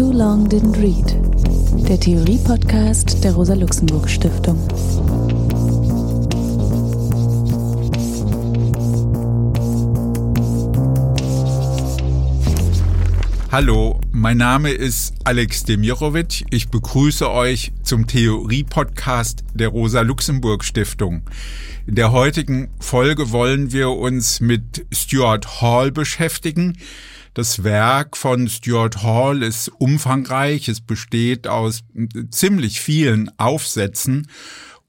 Too Long Didn't Read, der Theorie-Podcast der Rosa-Luxemburg-Stiftung. Hallo, mein Name ist Alex Demirovic. Ich begrüße euch zum Theorie-Podcast der Rosa-Luxemburg-Stiftung. In der heutigen Folge wollen wir uns mit Stuart Hall beschäftigen. Das Werk von Stuart Hall ist umfangreich. Es besteht aus ziemlich vielen Aufsätzen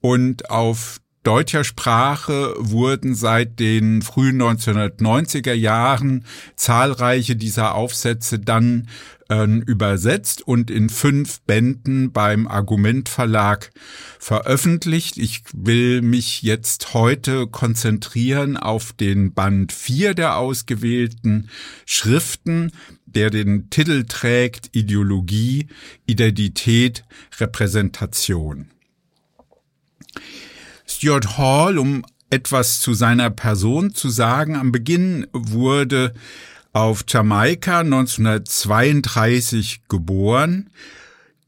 und auf deutscher Sprache wurden seit den frühen 1990er Jahren zahlreiche dieser Aufsätze dann äh, übersetzt und in fünf Bänden beim Argument Verlag veröffentlicht. Ich will mich jetzt heute konzentrieren auf den Band 4 der ausgewählten Schriften, der den Titel trägt Ideologie, Identität, Repräsentation. Stuart Hall, um etwas zu seiner Person zu sagen. Am Beginn wurde auf Jamaika 1932 geboren.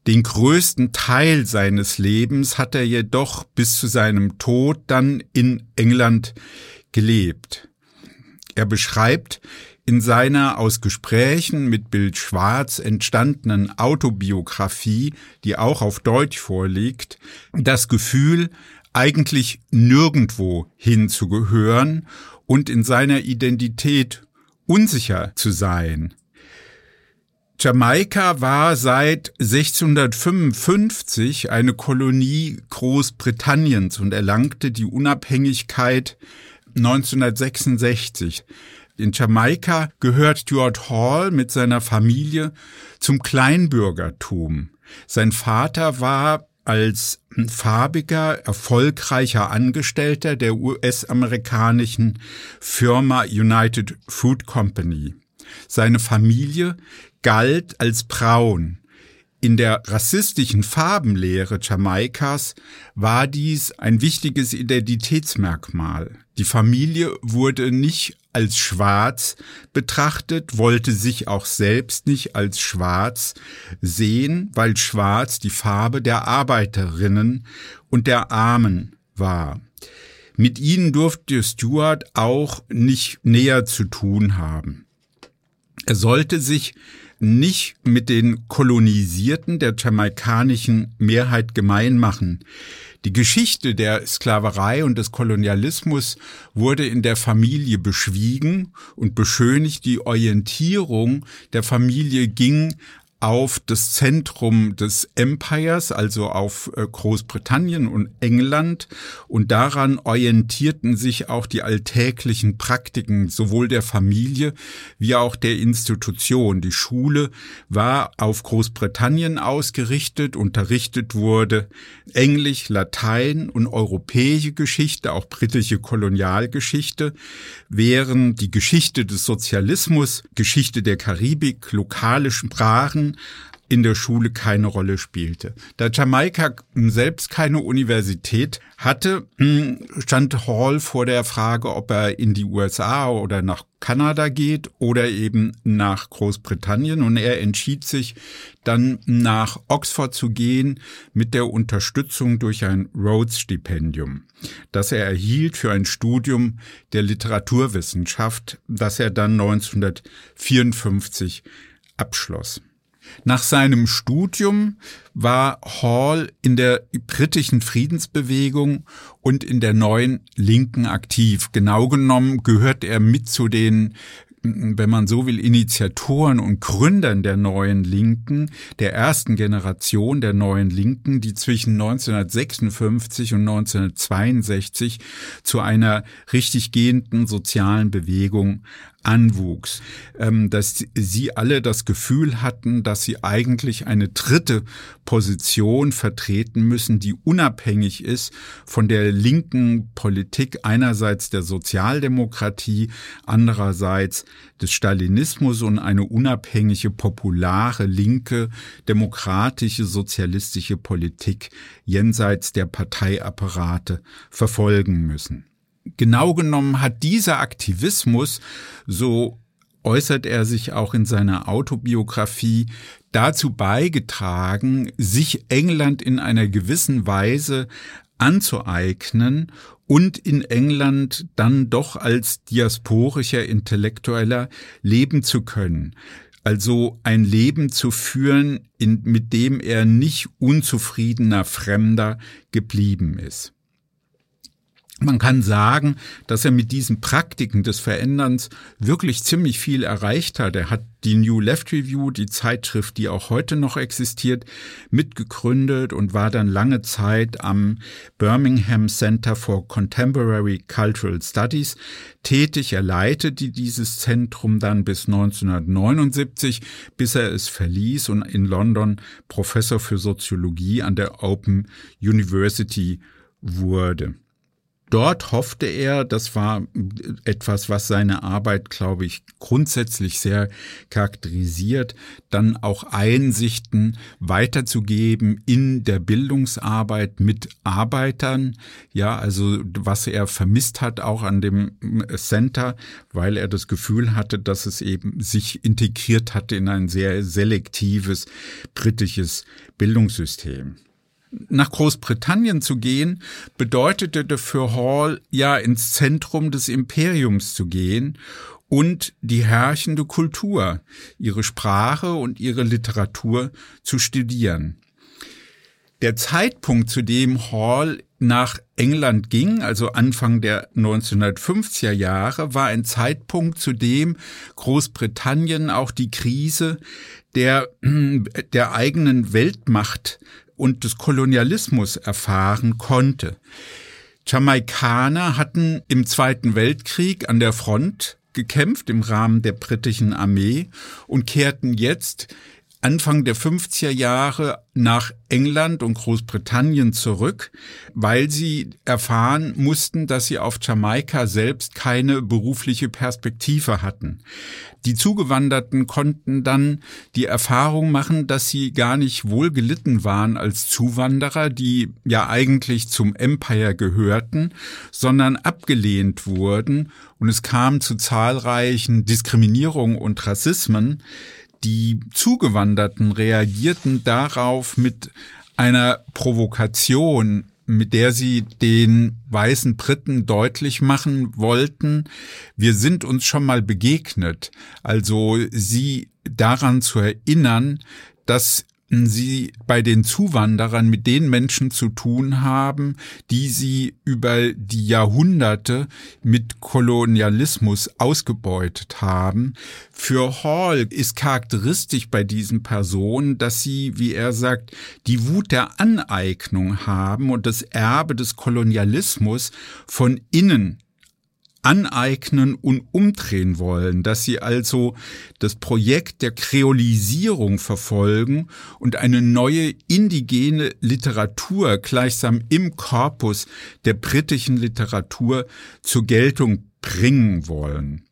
Den größten Teil seines Lebens hat er jedoch bis zu seinem Tod dann in England gelebt. Er beschreibt in seiner aus Gesprächen mit Bill Schwarz entstandenen Autobiografie, die auch auf Deutsch vorliegt, das Gefühl, eigentlich nirgendwo hinzugehören und in seiner Identität unsicher zu sein. Jamaika war seit 1655 eine Kolonie Großbritanniens und erlangte die Unabhängigkeit 1966. In Jamaika gehört Stuart Hall mit seiner Familie zum Kleinbürgertum. Sein Vater war als farbiger, erfolgreicher Angestellter der US-amerikanischen Firma United Food Company. Seine Familie galt als braun. In der rassistischen Farbenlehre Jamaikas war dies ein wichtiges Identitätsmerkmal. Die Familie wurde nicht als schwarz betrachtet, wollte sich auch selbst nicht als schwarz sehen, weil schwarz die Farbe der Arbeiterinnen und der Armen war. Mit ihnen durfte Stuart auch nicht näher zu tun haben. Er sollte sich nicht mit den Kolonisierten der jamaikanischen Mehrheit gemein machen. Die Geschichte der Sklaverei und des Kolonialismus wurde in der Familie beschwiegen und beschönigt. Die Orientierung der Familie ging auf das Zentrum des Empires, also auf äh, Großbritannien und England. Und daran orientierten sich auch die alltäglichen Praktiken sowohl der Familie wie auch der Institution. Die Schule war auf Großbritannien ausgerichtet, unterrichtet wurde Englisch, Latein und europäische Geschichte, auch britische Kolonialgeschichte, während die Geschichte des Sozialismus, Geschichte der Karibik, lokale Sprachen, in der Schule keine Rolle spielte. Da Jamaika selbst keine Universität hatte, hm, stand Hall vor der Frage, ob er in die USA oder nach Kanada geht oder eben nach Großbritannien. Und er entschied sich dann nach Oxford zu gehen mit der Unterstützung durch ein Rhodes-Stipendium, das er erhielt für ein Studium der Literaturwissenschaft, das er dann 1954 abschloss. Nach seinem Studium war Hall in der britischen Friedensbewegung und in der neuen Linken aktiv. Genau genommen gehört er mit zu den wenn man so will, Initiatoren und Gründern der neuen Linken, der ersten Generation der neuen Linken, die zwischen 1956 und 1962 zu einer richtig gehenden sozialen Bewegung anwuchs, ähm, dass sie alle das Gefühl hatten, dass sie eigentlich eine dritte Position vertreten müssen, die unabhängig ist von der linken Politik einerseits der Sozialdemokratie, andererseits des Stalinismus und eine unabhängige, populare, linke, demokratische, sozialistische Politik jenseits der Parteiapparate verfolgen müssen genau genommen hat dieser Aktivismus so äußert er sich auch in seiner Autobiografie, dazu beigetragen, sich England in einer gewissen Weise anzueignen und in England dann doch als diasporischer Intellektueller leben zu können. Also ein Leben zu führen, in, mit dem er nicht unzufriedener Fremder geblieben ist. Man kann sagen, dass er mit diesen Praktiken des Veränderns wirklich ziemlich viel erreicht hat. Er hat die New Left Review, die Zeitschrift, die auch heute noch existiert, mitgegründet und war dann lange Zeit am Birmingham Center for Contemporary Cultural Studies tätig. Er leitete dieses Zentrum dann bis 1979, bis er es verließ und in London Professor für Soziologie an der Open University wurde. Dort hoffte er, das war etwas, was seine Arbeit, glaube ich, grundsätzlich sehr charakterisiert, dann auch Einsichten weiterzugeben in der Bildungsarbeit mit Arbeitern. Ja, also was er vermisst hat auch an dem Center, weil er das Gefühl hatte, dass es eben sich integriert hatte in ein sehr selektives britisches Bildungssystem nach Großbritannien zu gehen, bedeutete für Hall ja ins Zentrum des Imperiums zu gehen und die herrschende Kultur, ihre Sprache und ihre Literatur zu studieren. Der Zeitpunkt, zu dem Hall nach England ging, also Anfang der 1950er Jahre, war ein Zeitpunkt, zu dem Großbritannien auch die Krise der, der eigenen Weltmacht und des Kolonialismus erfahren konnte. Jamaikaner hatten im Zweiten Weltkrieg an der Front gekämpft im Rahmen der britischen Armee und kehrten jetzt Anfang der 50er Jahre nach England und Großbritannien zurück, weil sie erfahren mussten, dass sie auf Jamaika selbst keine berufliche Perspektive hatten. Die Zugewanderten konnten dann die Erfahrung machen, dass sie gar nicht wohl gelitten waren als Zuwanderer, die ja eigentlich zum Empire gehörten, sondern abgelehnt wurden und es kam zu zahlreichen Diskriminierungen und Rassismen, die Zugewanderten reagierten darauf mit einer Provokation, mit der sie den weißen Briten deutlich machen wollten, wir sind uns schon mal begegnet. Also sie daran zu erinnern, dass sie bei den Zuwanderern mit den Menschen zu tun haben, die sie über die Jahrhunderte mit Kolonialismus ausgebeutet haben. Für Hall ist charakteristisch bei diesen Personen, dass sie, wie er sagt, die Wut der Aneignung haben und das Erbe des Kolonialismus von innen aneignen und umdrehen wollen, dass sie also das Projekt der Kreolisierung verfolgen und eine neue indigene Literatur gleichsam im Korpus der britischen Literatur zur Geltung bringen wollen.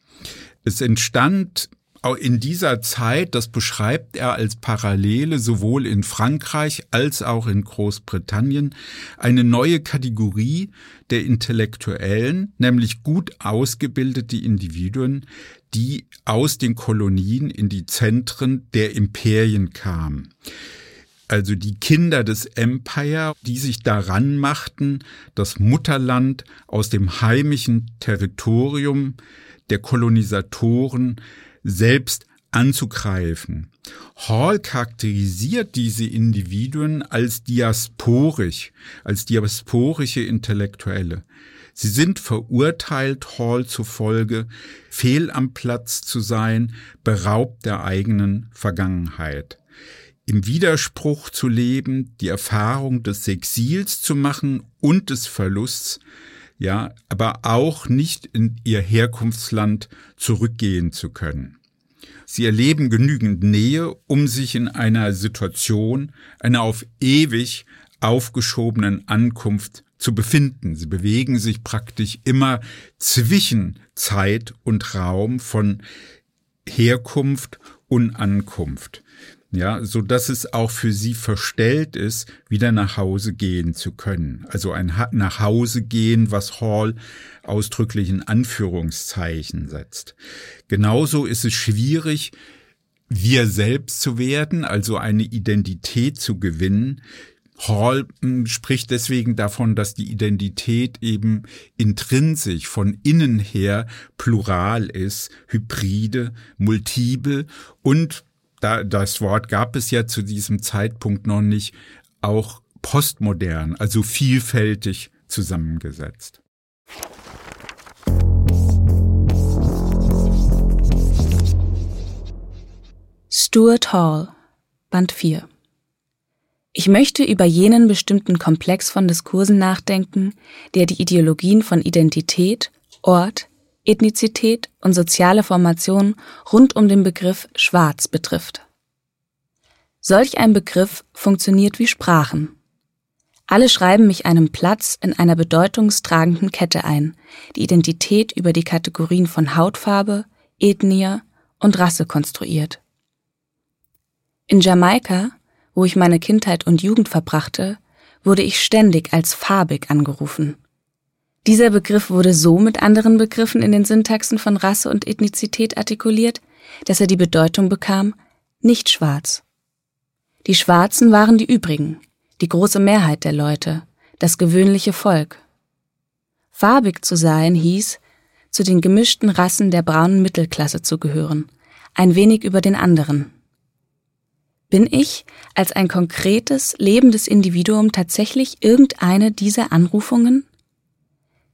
Es entstand in dieser Zeit, das beschreibt er als Parallele sowohl in Frankreich als auch in Großbritannien, eine neue Kategorie der Intellektuellen, nämlich gut ausgebildete Individuen, die aus den Kolonien in die Zentren der Imperien kamen. Also die Kinder des Empire, die sich daran machten, das Mutterland aus dem heimischen Territorium der Kolonisatoren selbst anzugreifen. Hall charakterisiert diese Individuen als diasporisch, als diasporische Intellektuelle. Sie sind verurteilt, Hall zufolge, fehl am Platz zu sein, beraubt der eigenen Vergangenheit. Im Widerspruch zu leben, die Erfahrung des Exils zu machen und des Verlusts, ja, aber auch nicht in ihr Herkunftsland zurückgehen zu können. Sie erleben genügend Nähe, um sich in einer Situation, einer auf ewig aufgeschobenen Ankunft zu befinden. Sie bewegen sich praktisch immer zwischen Zeit und Raum von Herkunft und Ankunft. Ja, so dass es auch für sie verstellt ist, wieder nach Hause gehen zu können. Also ein nach Hause gehen, was Hall ausdrücklich in Anführungszeichen setzt. Genauso ist es schwierig, wir selbst zu werden, also eine Identität zu gewinnen. Hall hm, spricht deswegen davon, dass die Identität eben intrinsisch von innen her plural ist, hybride, multiple und da, das Wort gab es ja zu diesem Zeitpunkt noch nicht, auch postmodern, also vielfältig zusammengesetzt. Stuart Hall, Band 4 Ich möchte über jenen bestimmten Komplex von Diskursen nachdenken, der die Ideologien von Identität, Ort, Ethnizität und soziale Formation rund um den Begriff Schwarz betrifft. Solch ein Begriff funktioniert wie Sprachen. Alle schreiben mich einem Platz in einer bedeutungstragenden Kette ein, die Identität über die Kategorien von Hautfarbe, Ethnie und Rasse konstruiert. In Jamaika, wo ich meine Kindheit und Jugend verbrachte, wurde ich ständig als farbig angerufen. Dieser Begriff wurde so mit anderen Begriffen in den Syntaxen von Rasse und Ethnizität artikuliert, dass er die Bedeutung bekam, nicht schwarz. Die Schwarzen waren die übrigen, die große Mehrheit der Leute, das gewöhnliche Volk. Farbig zu sein hieß, zu den gemischten Rassen der braunen Mittelklasse zu gehören, ein wenig über den anderen. Bin ich als ein konkretes, lebendes Individuum tatsächlich irgendeine dieser Anrufungen?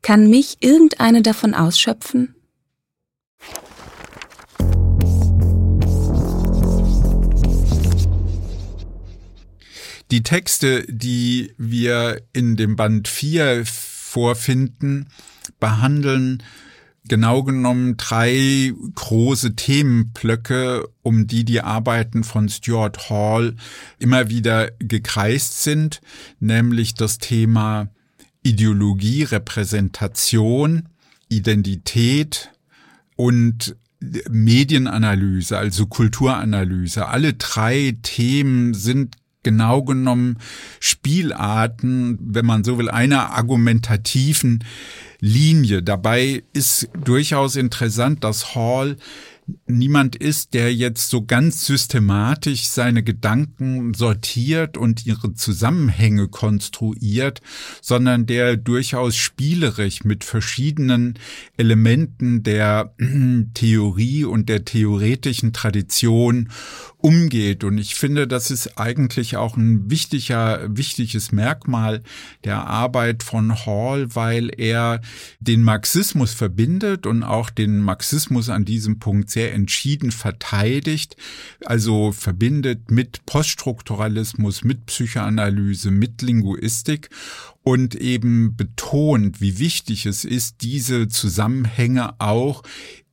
Kann mich irgendeine davon ausschöpfen? Die Texte, die wir in dem Band 4 vorfinden, behandeln genau genommen drei große Themenblöcke, um die die Arbeiten von Stuart Hall immer wieder gekreist sind, nämlich das Thema Ideologie, Repräsentation, Identität und Medienanalyse, also Kulturanalyse. Alle drei Themen sind genau genommen Spielarten, wenn man so will, einer argumentativen Linie. Dabei ist durchaus interessant, dass Hall niemand ist, der jetzt so ganz systematisch seine Gedanken sortiert und ihre Zusammenhänge konstruiert, sondern der durchaus spielerisch mit verschiedenen Elementen der Theorie und der theoretischen Tradition umgeht. Und ich finde, das ist eigentlich auch ein wichtiger, wichtiges Merkmal der Arbeit von Hall, weil er den Marxismus verbindet und auch den Marxismus an diesem Punkt sehr entschieden verteidigt, also verbindet mit Poststrukturalismus, mit Psychoanalyse, mit Linguistik und eben betont, wie wichtig es ist, diese Zusammenhänge auch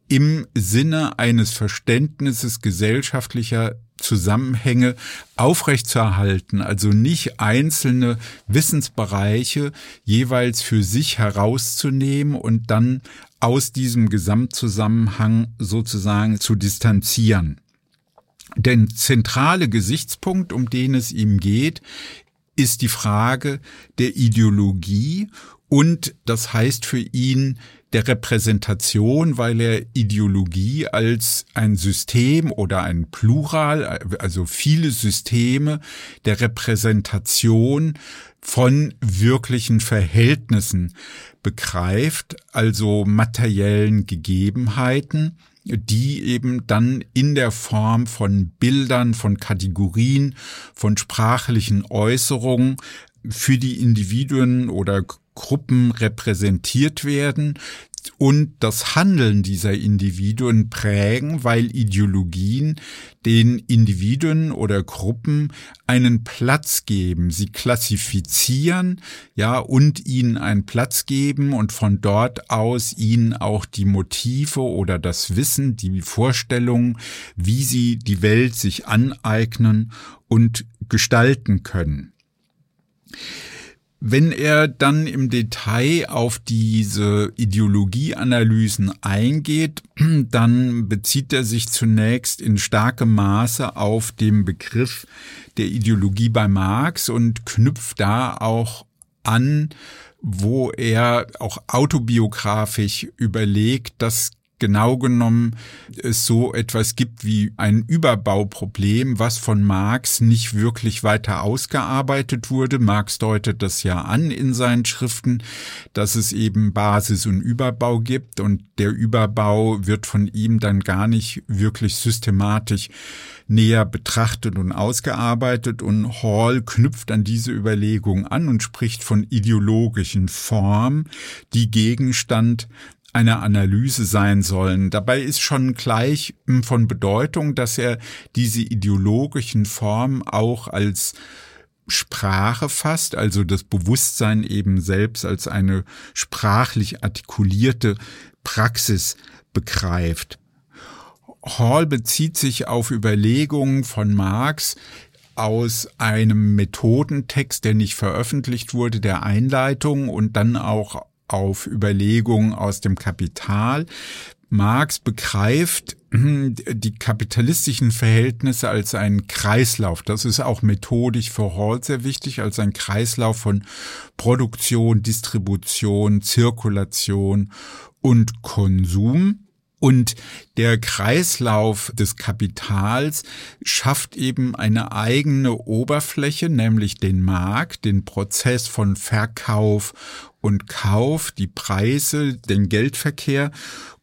im Sinne eines Verständnisses gesellschaftlicher Zusammenhänge aufrechtzuerhalten, also nicht einzelne Wissensbereiche jeweils für sich herauszunehmen und dann aus diesem Gesamtzusammenhang sozusagen zu distanzieren. Der zentrale Gesichtspunkt, um den es ihm geht, ist die Frage der Ideologie und das heißt für ihn der Repräsentation, weil er Ideologie als ein System oder ein Plural, also viele Systeme der Repräsentation von wirklichen Verhältnissen begreift, also materiellen Gegebenheiten, die eben dann in der Form von Bildern, von Kategorien, von sprachlichen Äußerungen für die Individuen oder Gruppen repräsentiert werden und das Handeln dieser Individuen prägen, weil Ideologien den Individuen oder Gruppen einen Platz geben, sie klassifizieren, ja, und ihnen einen Platz geben und von dort aus ihnen auch die Motive oder das Wissen, die Vorstellungen, wie sie die Welt sich aneignen und gestalten können. Wenn er dann im Detail auf diese Ideologieanalysen eingeht, dann bezieht er sich zunächst in starkem Maße auf den Begriff der Ideologie bei Marx und knüpft da auch an, wo er auch autobiografisch überlegt, dass genau genommen es so etwas gibt wie ein Überbauproblem, was von Marx nicht wirklich weiter ausgearbeitet wurde. Marx deutet das ja an in seinen Schriften, dass es eben Basis und Überbau gibt und der Überbau wird von ihm dann gar nicht wirklich systematisch näher betrachtet und ausgearbeitet und Hall knüpft an diese Überlegung an und spricht von ideologischen Formen, die Gegenstand einer Analyse sein sollen. Dabei ist schon gleich hm, von Bedeutung, dass er diese ideologischen Formen auch als Sprache fasst, also das Bewusstsein eben selbst als eine sprachlich artikulierte Praxis begreift. Hall bezieht sich auf Überlegungen von Marx aus einem Methodentext, der nicht veröffentlicht wurde, der Einleitung und dann auch auf Überlegungen aus dem Kapital. Marx begreift hm, die kapitalistischen Verhältnisse als einen Kreislauf. Das ist auch methodisch für Hall sehr wichtig, als ein Kreislauf von Produktion, Distribution, Zirkulation und Konsum. Und der Kreislauf des Kapitals schafft eben eine eigene Oberfläche, nämlich den Markt, den Prozess von Verkauf und Kauf, die Preise, den Geldverkehr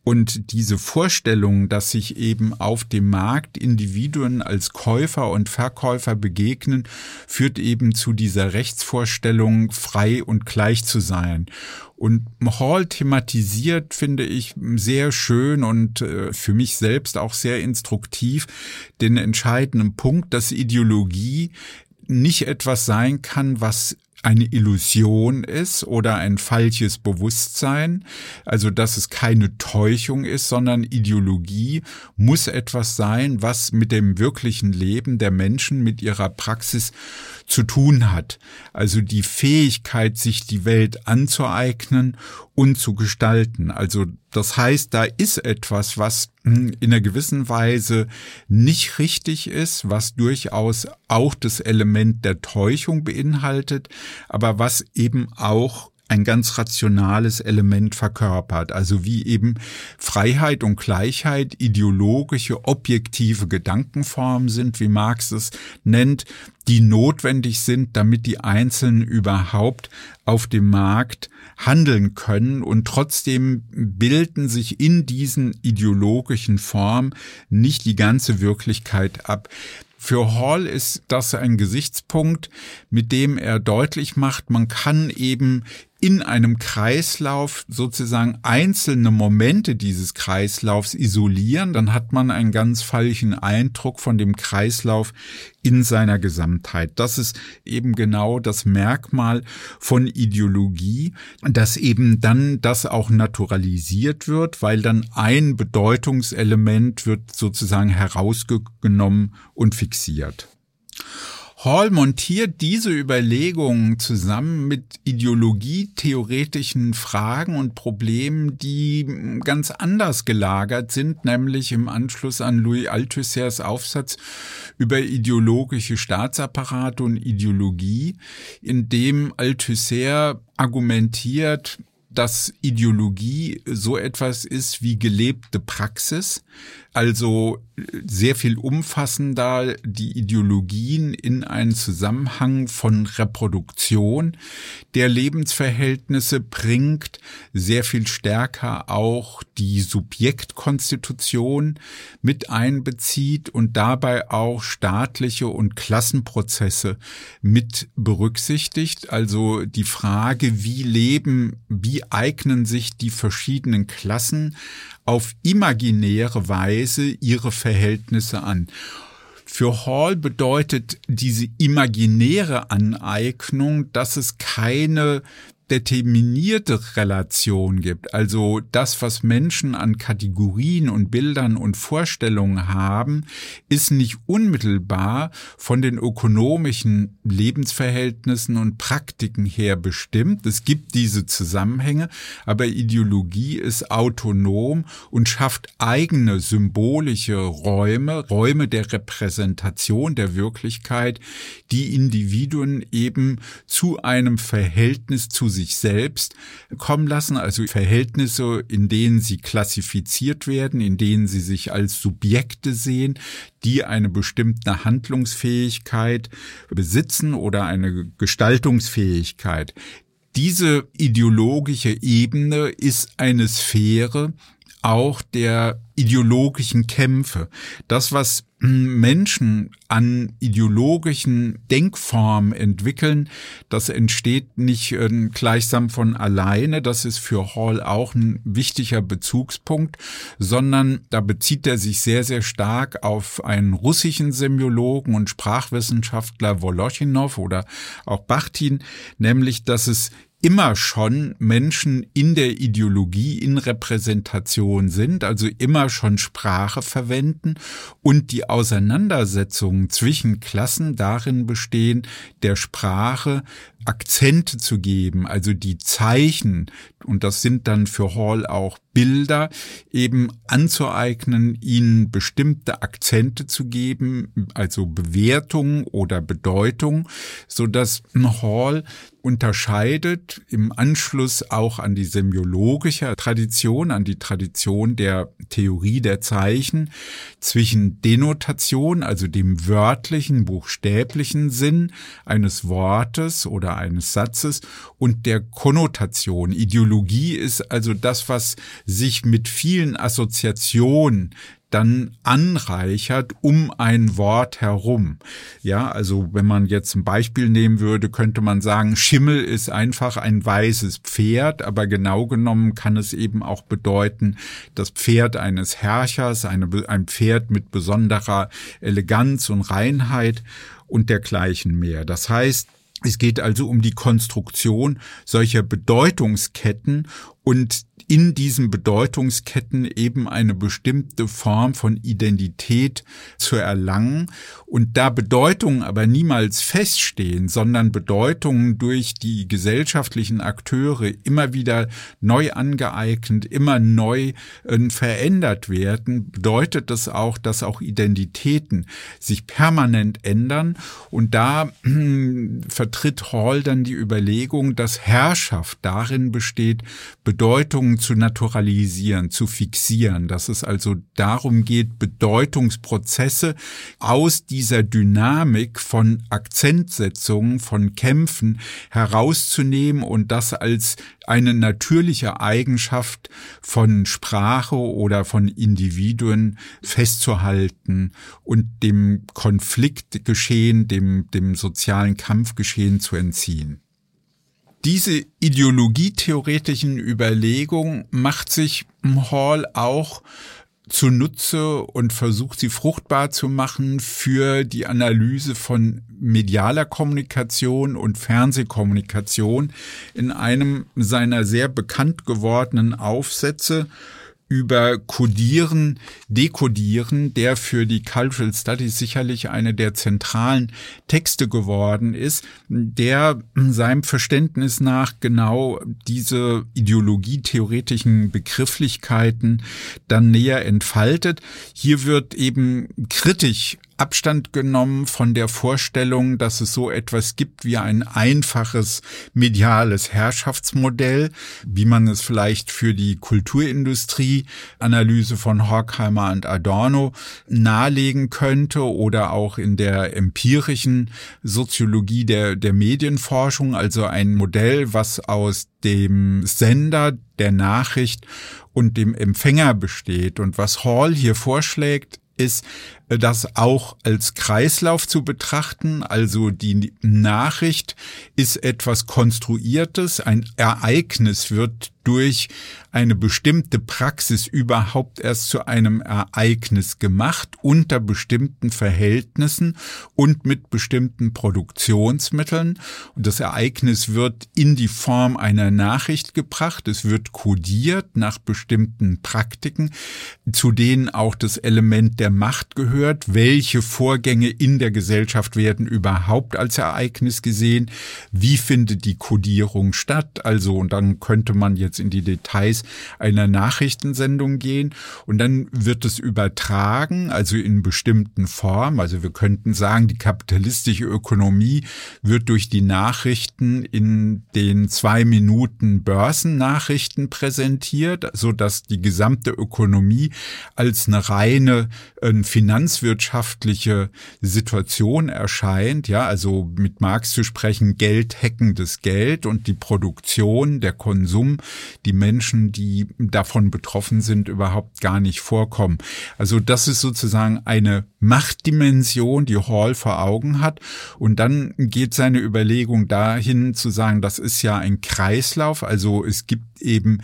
und diese Vorstellung, dass sich eben auf dem Markt Individuen als Käufer und Verkäufer begegnen, führt eben zu dieser Rechtsvorstellung, frei und gleich zu sein. Und Hall thematisiert, finde ich, sehr schön und äh, für mich selbst auch sehr instruktiv den entscheidenden Punkt, dass Ideologie nicht etwas sein kann, was eine Illusion ist oder ein falsches Bewusstsein, also dass es keine Täuschung ist, sondern Ideologie muss etwas sein, was mit dem wirklichen Leben der Menschen, mit ihrer Praxis zu tun hat. Also die Fähigkeit, sich die Welt anzueignen und zu gestalten. Also das heißt, da ist etwas, was in einer gewissen Weise nicht richtig ist, was durchaus auch das Element der Täuschung beinhaltet, aber was eben auch ein ganz rationales Element verkörpert, also wie eben Freiheit und Gleichheit ideologische, objektive Gedankenformen sind, wie Marx es nennt, die notwendig sind, damit die Einzelnen überhaupt auf dem Markt handeln können und trotzdem bilden sich in diesen ideologischen Formen nicht die ganze Wirklichkeit ab. Für Hall ist das ein Gesichtspunkt, mit dem er deutlich macht, man kann eben in einem Kreislauf sozusagen einzelne Momente dieses Kreislaufs isolieren, dann hat man einen ganz falschen Eindruck von dem Kreislauf in seiner Gesamtheit. Das ist eben genau das Merkmal von Ideologie, dass eben dann das auch naturalisiert wird, weil dann ein Bedeutungselement wird sozusagen herausgenommen und fixiert. Hall montiert diese Überlegungen zusammen mit ideologietheoretischen Fragen und Problemen, die ganz anders gelagert sind, nämlich im Anschluss an Louis Althusser's Aufsatz über ideologische Staatsapparate und Ideologie, in dem Althusser argumentiert, dass Ideologie so etwas ist wie gelebte Praxis, also sehr viel umfassender die Ideologien in einen Zusammenhang von Reproduktion der Lebensverhältnisse bringt, sehr viel stärker auch die Subjektkonstitution mit einbezieht und dabei auch staatliche und Klassenprozesse mit berücksichtigt. Also die Frage, wie leben, wie eignen sich die verschiedenen Klassen auf imaginäre Weise ihre Verhältnisse an. Für Hall bedeutet diese imaginäre Aneignung, dass es keine determinierte Relation gibt, also das, was Menschen an Kategorien und Bildern und Vorstellungen haben, ist nicht unmittelbar von den ökonomischen Lebensverhältnissen und Praktiken her bestimmt. Es gibt diese Zusammenhänge, aber Ideologie ist autonom und schafft eigene symbolische Räume, Räume der Repräsentation der Wirklichkeit, die Individuen eben zu einem Verhältnis zu sich sich selbst kommen lassen, also Verhältnisse, in denen sie klassifiziert werden, in denen sie sich als Subjekte sehen, die eine bestimmte Handlungsfähigkeit besitzen oder eine Gestaltungsfähigkeit. Diese ideologische Ebene ist eine Sphäre, auch der ideologischen Kämpfe. Das, was Menschen an ideologischen Denkformen entwickeln, das entsteht nicht äh, gleichsam von alleine. Das ist für Hall auch ein wichtiger Bezugspunkt, sondern da bezieht er sich sehr, sehr stark auf einen russischen Semiologen und Sprachwissenschaftler Woloschinow oder auch Bachtin, nämlich, dass es immer schon Menschen in der Ideologie, in Repräsentation sind, also immer schon Sprache verwenden und die Auseinandersetzungen zwischen Klassen darin bestehen, der Sprache Akzente zu geben, also die Zeichen, und das sind dann für Hall auch Bilder, eben anzueignen, ihnen bestimmte Akzente zu geben, also Bewertung oder Bedeutung, so dass Hall unterscheidet im Anschluss auch an die semiologische Tradition, an die Tradition der Theorie der Zeichen zwischen Denotation, also dem wörtlichen, buchstäblichen Sinn eines Wortes oder oder eines Satzes und der Konnotation. Ideologie ist also das, was sich mit vielen Assoziationen dann anreichert um ein Wort herum. Ja, also wenn man jetzt ein Beispiel nehmen würde, könnte man sagen, Schimmel ist einfach ein weißes Pferd, aber genau genommen kann es eben auch bedeuten, das Pferd eines Herrschers, eine, ein Pferd mit besonderer Eleganz und Reinheit und dergleichen mehr. Das heißt, es geht also um die Konstruktion solcher Bedeutungsketten und in diesen Bedeutungsketten eben eine bestimmte Form von Identität zu erlangen und da Bedeutungen aber niemals feststehen, sondern Bedeutungen durch die gesellschaftlichen Akteure immer wieder neu angeeignet, immer neu äh, verändert werden, bedeutet das auch, dass auch Identitäten sich permanent ändern. Und da äh, vertritt Hall dann die Überlegung, dass Herrschaft darin besteht, Bedeutungen zu naturalisieren, zu fixieren, dass es also darum geht, Bedeutungsprozesse aus dieser Dynamik von Akzentsetzungen, von Kämpfen herauszunehmen und das als eine natürliche Eigenschaft von Sprache oder von Individuen festzuhalten und dem Konfliktgeschehen, dem, dem sozialen Kampfgeschehen zu entziehen. Diese ideologietheoretischen Überlegungen macht sich Hall auch zunutze und versucht sie fruchtbar zu machen für die Analyse von medialer Kommunikation und Fernsehkommunikation in einem seiner sehr bekannt gewordenen Aufsätze über Codieren, Dekodieren, der für die Cultural Studies sicherlich eine der zentralen Texte geworden ist, der seinem Verständnis nach genau diese ideologietheoretischen Begrifflichkeiten dann näher entfaltet. Hier wird eben kritisch Abstand genommen von der Vorstellung, dass es so etwas gibt wie ein einfaches mediales Herrschaftsmodell, wie man es vielleicht für die Kulturindustrie Analyse von Horkheimer und Adorno nahelegen könnte oder auch in der empirischen Soziologie der, der Medienforschung, also ein Modell, was aus dem Sender der Nachricht und dem Empfänger besteht. Und was Hall hier vorschlägt, ist das auch als Kreislauf zu betrachten. Also die Nachricht ist etwas Konstruiertes, ein Ereignis wird durch eine bestimmte Praxis überhaupt erst zu einem Ereignis gemacht unter bestimmten Verhältnissen und mit bestimmten Produktionsmitteln. Und das Ereignis wird in die Form einer Nachricht gebracht. Es wird kodiert nach bestimmten Praktiken, zu denen auch das Element der Macht gehört. Welche Vorgänge in der Gesellschaft werden überhaupt als Ereignis gesehen? Wie findet die Kodierung statt? Also, und dann könnte man jetzt in die Details einer Nachrichtensendung gehen und dann wird es übertragen, also in bestimmten Formen. Also wir könnten sagen, die kapitalistische Ökonomie wird durch die Nachrichten in den zwei Minuten Börsennachrichten präsentiert, so dass die gesamte Ökonomie als eine reine äh, finanzwirtschaftliche Situation erscheint. Ja, also mit Marx zu sprechen, Geld hackendes Geld und die Produktion, der Konsum, die Menschen, die davon betroffen sind, überhaupt gar nicht vorkommen. Also das ist sozusagen eine Machtdimension, die Hall vor Augen hat. Und dann geht seine Überlegung dahin zu sagen, das ist ja ein Kreislauf. Also es gibt eben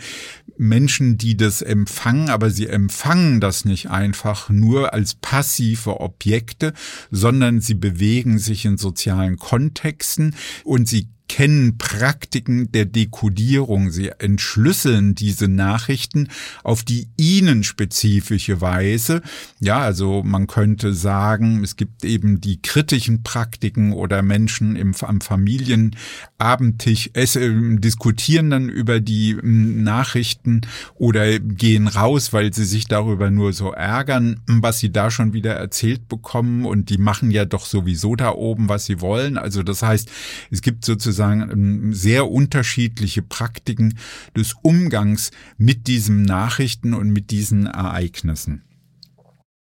Menschen, die das empfangen, aber sie empfangen das nicht einfach nur als passive Objekte, sondern sie bewegen sich in sozialen Kontexten und sie kennen Praktiken der Dekodierung. Sie entschlüsseln diese Nachrichten auf die ihnen spezifische Weise. Ja, also man könnte sagen, es gibt eben die kritischen Praktiken oder Menschen im, am Familienabendtisch es, äh, diskutieren dann über die äh, Nachrichten oder gehen raus, weil sie sich darüber nur so ärgern, was sie da schon wieder erzählt bekommen und die machen ja doch sowieso da oben, was sie wollen. Also das heißt, es gibt sozusagen sozusagen ähm, sehr unterschiedliche Praktiken des Umgangs mit diesen Nachrichten und mit diesen Ereignissen.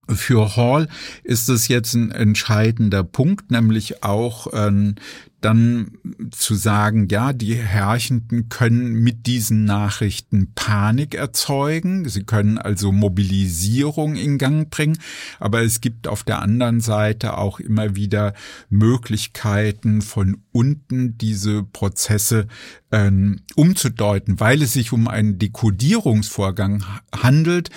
Für Hall ist es jetzt ein entscheidender Punkt, nämlich auch ähm, dann zu sagen, ja, die Herrschenden können mit diesen Nachrichten Panik erzeugen, sie können also Mobilisierung in Gang bringen, aber es gibt auf der anderen Seite auch immer wieder Möglichkeiten von unten diese Prozesse ähm, umzudeuten, weil es sich um einen Dekodierungsvorgang handelt,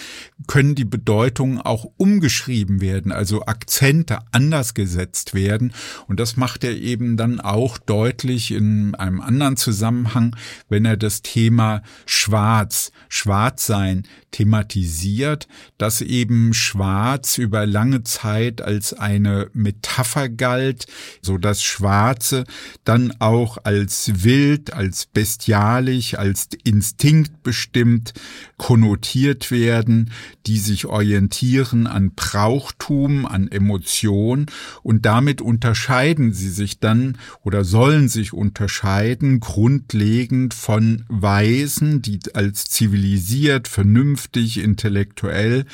können die Bedeutungen auch umgeschrieben werden, also Akzente anders gesetzt werden. Und das macht er eben dann auch deutlich in einem anderen Zusammenhang, wenn er das Thema Schwarz, Schwarzsein thematisiert, dass eben Schwarz über lange Zeit als eine Metapher galt, so dass Schwarze dann auch als wild, als bestialisch, als instinktbestimmt konnotiert werden, die sich orientieren an Brauchtum, an Emotion. Und damit unterscheiden sie sich dann oder sollen sich unterscheiden grundlegend von Weisen, die als zivilisiert, vernünftig, intellektuell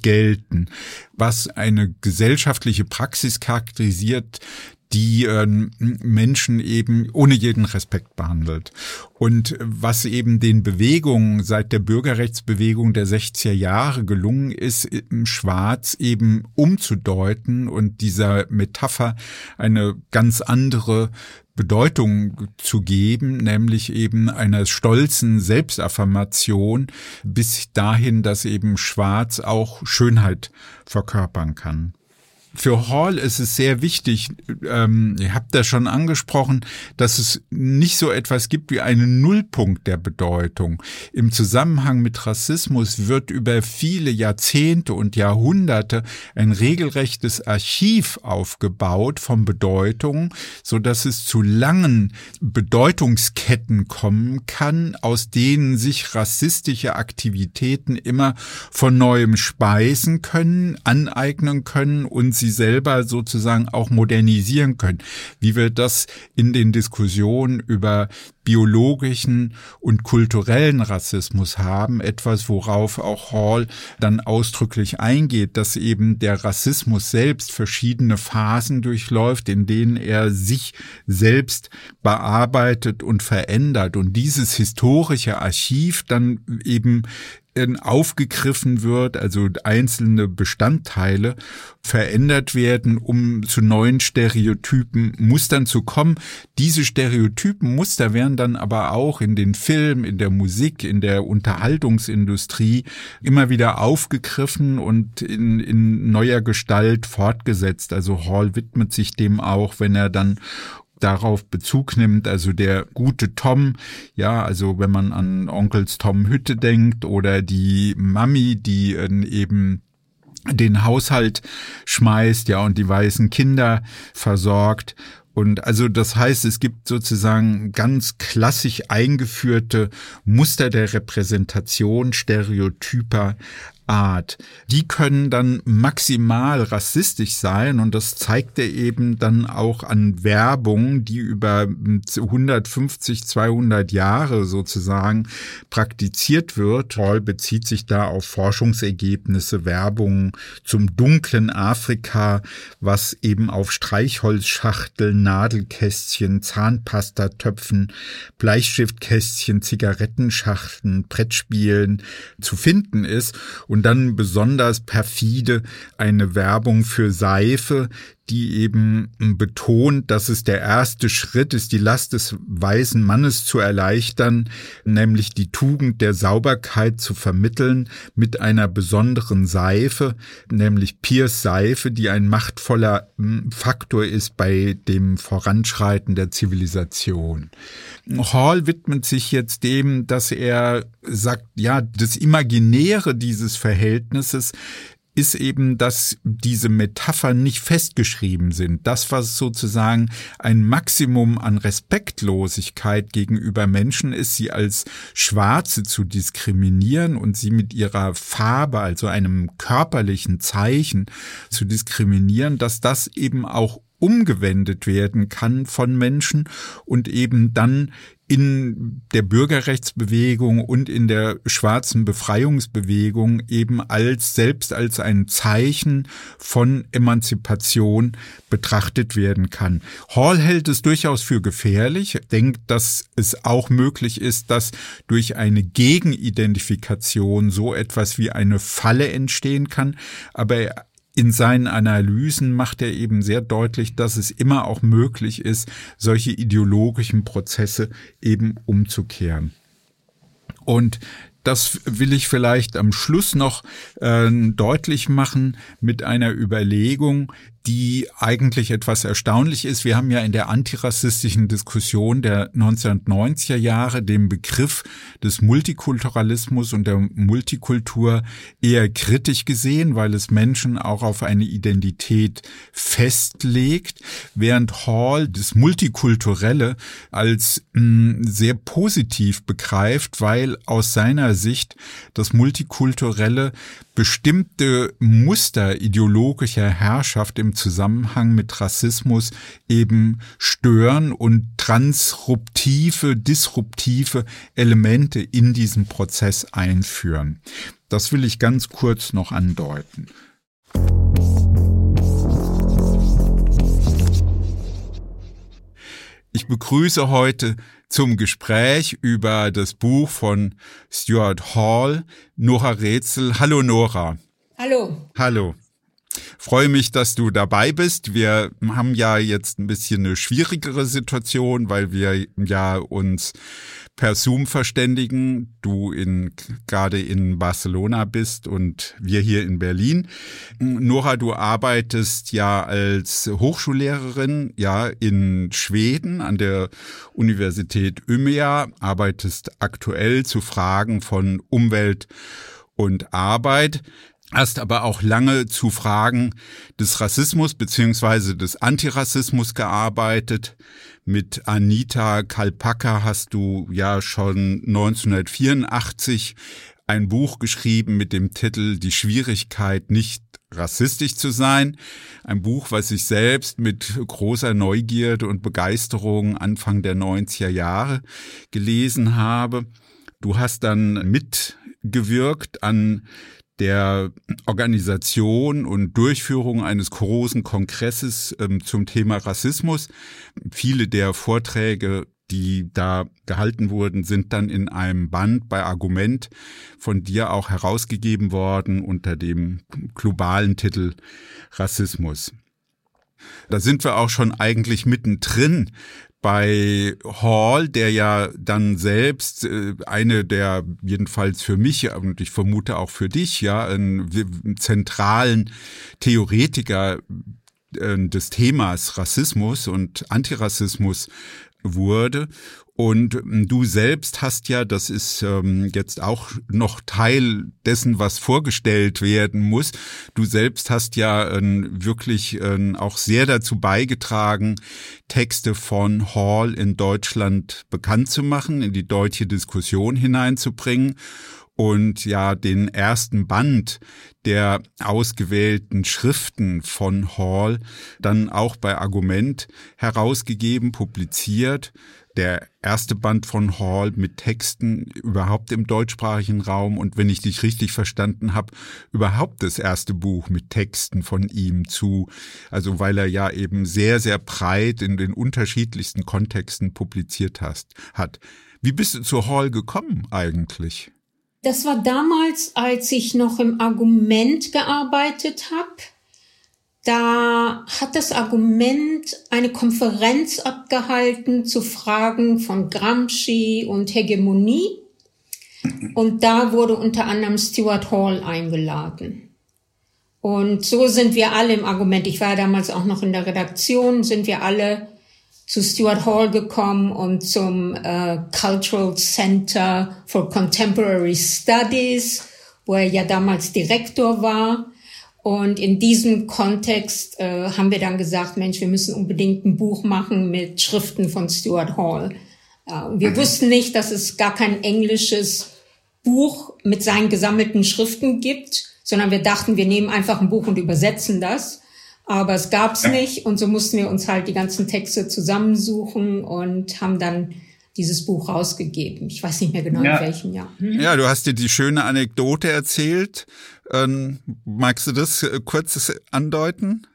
gelten. Was eine gesellschaftliche Praxis charakterisiert, die äh, Menschen eben ohne jeden Respekt behandelt. Und was eben den Bewegungen seit der Bürgerrechtsbewegung der 60er Jahre gelungen ist, Schwarz eben umzudeuten und dieser Metapher eine ganz andere Bedeutung zu geben, nämlich eben einer stolzen Selbstaffirmation bis dahin, dass eben Schwarz auch Schönheit verkörpern kann für Hall ist es sehr wichtig, ähm, ihr habt das schon angesprochen, dass es nicht so etwas gibt wie einen Nullpunkt der Bedeutung. Im Zusammenhang mit Rassismus wird über viele Jahrzehnte und Jahrhunderte ein regelrechtes Archiv aufgebaut von Bedeutungen, so dass es zu langen Bedeutungsketten kommen kann, aus denen sich rassistische Aktivitäten immer von neuem speisen können, aneignen können und sie selber sozusagen auch modernisieren können. Wie wir das in den Diskussionen über biologischen und kulturellen Rassismus haben, etwas, worauf auch Hall dann ausdrücklich eingeht, dass eben der Rassismus selbst verschiedene Phasen durchläuft, in denen er sich selbst bearbeitet und verändert und dieses historische Archiv dann eben aufgegriffen wird, also einzelne Bestandteile verändert werden, um zu neuen Stereotypen, Mustern zu kommen. Diese Stereotypen, Muster werden dann aber auch in den Film, in der Musik, in der Unterhaltungsindustrie immer wieder aufgegriffen und in, in neuer Gestalt fortgesetzt. Also Hall widmet sich dem auch, wenn er dann darauf Bezug nimmt, also der gute Tom, ja, also wenn man an Onkels Tom Hütte denkt oder die Mami, die äh, eben den Haushalt schmeißt, ja, und die weißen Kinder versorgt. Und also das heißt, es gibt sozusagen ganz klassisch eingeführte Muster der Repräsentation, Stereotyper, Art. Die können dann maximal rassistisch sein und das zeigt er eben dann auch an Werbung, die über 150, 200 Jahre sozusagen praktiziert wird. Hall bezieht sich da auf Forschungsergebnisse, Werbung zum dunklen Afrika, was eben auf Streichholzschachteln, Nadelkästchen, Zahnpastatöpfen, Bleistiftkästchen, Zigarettenschachteln, Brettspielen zu finden ist. Und und dann besonders perfide eine Werbung für Seife, die eben betont, dass es der erste Schritt ist, die Last des weisen Mannes zu erleichtern, nämlich die Tugend der Sauberkeit zu vermitteln mit einer besonderen Seife, nämlich Piers Seife, die ein machtvoller hm, Faktor ist bei dem Voranschreiten der Zivilisation. Hall widmet sich jetzt dem, dass er sagt, ja, das Imaginäre dieses Verhältnisses ist eben, dass diese Metaphern nicht festgeschrieben sind. Das, was sozusagen ein Maximum an Respektlosigkeit gegenüber Menschen ist, sie als Schwarze zu diskriminieren und sie mit ihrer Farbe, also einem körperlichen Zeichen zu diskriminieren, dass das eben auch umgewendet werden kann von Menschen und eben dann in der Bürgerrechtsbewegung und in der schwarzen Befreiungsbewegung eben als selbst als ein Zeichen von Emanzipation betrachtet werden kann. Hall hält es durchaus für gefährlich, denkt, dass es auch möglich ist, dass durch eine Gegenidentifikation so etwas wie eine Falle entstehen kann, aber in seinen Analysen macht er eben sehr deutlich, dass es immer auch möglich ist, solche ideologischen Prozesse eben umzukehren. Und das will ich vielleicht am Schluss noch äh, deutlich machen mit einer Überlegung, die eigentlich etwas erstaunlich ist. Wir haben ja in der antirassistischen Diskussion der 1990er Jahre den Begriff des Multikulturalismus und der Multikultur eher kritisch gesehen, weil es Menschen auch auf eine Identität festlegt, während Hall das Multikulturelle als mh, hm, sehr positiv begreift, weil aus seiner Sicht das Multikulturelle bestimmte Muster ideologischer Herrschaft im Zusammenhang mit Rassismus eben stören und transruptive, disruptive Elemente in diesen Prozess einführen. Das will ich ganz kurz noch andeuten. Ich begrüße heute zum Gespräch über das Buch von Stuart Hall, Nora Rätsel. Hallo Nora. Hallo. Hallo. Freue mich, dass du dabei bist. Wir haben ja jetzt ein bisschen eine schwierigere Situation, weil wir ja uns per Zoom verständigen. Du in, gerade in Barcelona bist und wir hier in Berlin. Nora, du arbeitest ja als Hochschullehrerin, ja, in Schweden an der Universität Umeå, arbeitest aktuell zu Fragen von Umwelt und Arbeit hast aber auch lange zu Fragen des Rassismus beziehungsweise des Antirassismus gearbeitet. Mit Anita Kalpaka hast du ja schon 1984 ein Buch geschrieben mit dem Titel Die Schwierigkeit, nicht rassistisch zu sein. Ein Buch, was ich selbst mit großer Neugierde und Begeisterung Anfang der 90er Jahre gelesen habe. Du hast dann mitgewirkt an der Organisation und Durchführung eines großen Kongresses ähm, zum Thema Rassismus. Viele der Vorträge die da gehalten wurden, sind dann in einem Band bei Argument von dir auch herausgegeben worden unter dem globalen Titel Rassismus. Da sind wir auch schon eigentlich mittendrin bei Hall, der ja dann selbst äh, eine der jedenfalls für mich und ich vermute auch für dich ja einen zentralen Theoretiker äh, des Themas Rassismus und Antirassismus wurde. Und ähm, du selbst hast ja, das ist ähm, jetzt auch noch Teil dessen, was vorgestellt werden muss. Du selbst hast ja ähm, wirklich ähm, auch sehr dazu beigetragen, Texte von Hall in Deutschland bekannt zu machen, in die deutsche Diskussion hineinzubringen und ja den ersten Band der ausgewählten Schriften von Hall dann auch bei Argument herausgegeben, publiziert. Der erste Band von Hall mit Texten überhaupt im deutschsprachigen Raum und wenn ich dich richtig verstanden habe, überhaupt das erste Buch mit Texten von ihm zu, also weil er ja eben sehr, sehr breit in den unterschiedlichsten Kontexten publiziert hast, hat. Wie bist du zu Hall gekommen eigentlich? Das war damals, als ich noch im Argument gearbeitet habe. Da hat das Argument eine Konferenz abgehalten zu Fragen von Gramsci und Hegemonie. Und da wurde unter anderem Stuart Hall eingeladen. Und so sind wir alle im Argument. Ich war damals auch noch in der Redaktion, sind wir alle zu Stuart Hall gekommen und zum äh, Cultural Center for Contemporary Studies, wo er ja damals Direktor war. Und in diesem Kontext äh, haben wir dann gesagt, Mensch, wir müssen unbedingt ein Buch machen mit Schriften von Stuart Hall. Äh, wir mhm. wussten nicht, dass es gar kein englisches Buch mit seinen gesammelten Schriften gibt, sondern wir dachten, wir nehmen einfach ein Buch und übersetzen das. Aber es gab's ja. nicht und so mussten wir uns halt die ganzen Texte zusammensuchen und haben dann dieses Buch rausgegeben. Ich weiß nicht mehr genau ja. in welchem Jahr. Hm? Ja, du hast dir die schöne Anekdote erzählt. Ähm, magst du das äh, kurz andeuten?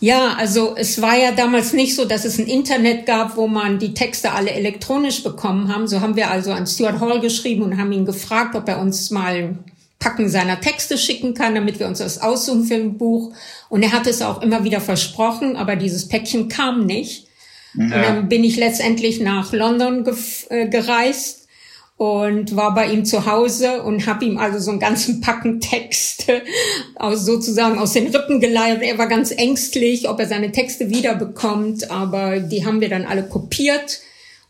Ja, also es war ja damals nicht so, dass es ein Internet gab, wo man die Texte alle elektronisch bekommen haben. So haben wir also an Stuart Hall geschrieben und haben ihn gefragt, ob er uns mal Packen seiner Texte schicken kann, damit wir uns das aussuchen für ein Buch. Und er hat es auch immer wieder versprochen, aber dieses Päckchen kam nicht. Ja. Und dann bin ich letztendlich nach London ge äh, gereist und war bei ihm zu Hause und habe ihm also so einen ganzen Packen Texte aus, sozusagen aus den Rippen geleiert. Er war ganz ängstlich, ob er seine Texte wiederbekommt, aber die haben wir dann alle kopiert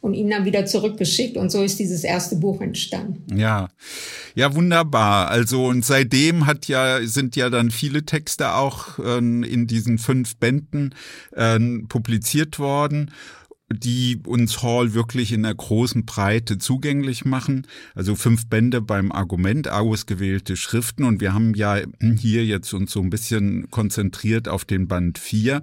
und ihn dann wieder zurückgeschickt. Und so ist dieses erste Buch entstanden. Ja, ja, wunderbar. Also und seitdem hat ja sind ja dann viele Texte auch äh, in diesen fünf Bänden äh, publiziert worden die uns Hall wirklich in der großen Breite zugänglich machen. Also fünf Bände beim Argument, ausgewählte Schriften. Und wir haben ja hier jetzt uns so ein bisschen konzentriert auf den Band 4.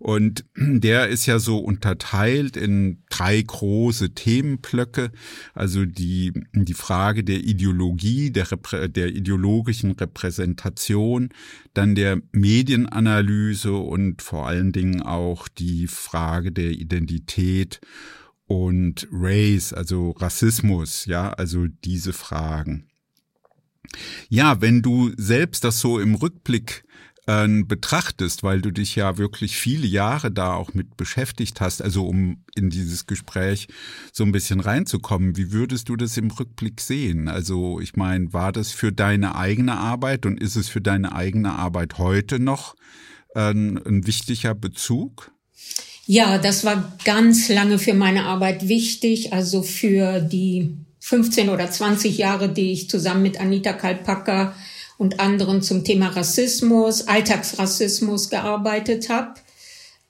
Und der ist ja so unterteilt in drei große Themenblöcke. Also die, die Frage der Ideologie, der, der ideologischen Repräsentation, dann der Medienanalyse und vor allen Dingen auch die Frage der Identität und Race, also Rassismus, ja, also diese Fragen. Ja, wenn du selbst das so im Rückblick äh, betrachtest, weil du dich ja wirklich viele Jahre da auch mit beschäftigt hast, also um in dieses Gespräch so ein bisschen reinzukommen, wie würdest du das im Rückblick sehen? Also ich meine, war das für deine eigene Arbeit und ist es für deine eigene Arbeit heute noch äh, ein wichtiger Bezug? Ja, das war ganz lange für meine Arbeit wichtig, also für die 15 oder 20 Jahre, die ich zusammen mit Anita Kalpacker und anderen zum Thema Rassismus, Alltagsrassismus gearbeitet habe.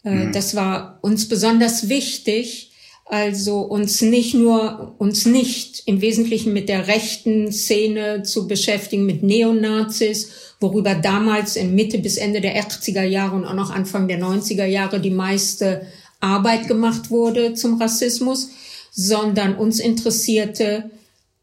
Äh, mhm. Das war uns besonders wichtig, also uns nicht nur, uns nicht im Wesentlichen mit der rechten Szene zu beschäftigen, mit Neonazis, worüber damals in Mitte bis Ende der 80er Jahre und auch noch Anfang der 90er Jahre die meiste Arbeit gemacht wurde zum Rassismus, sondern uns interessierte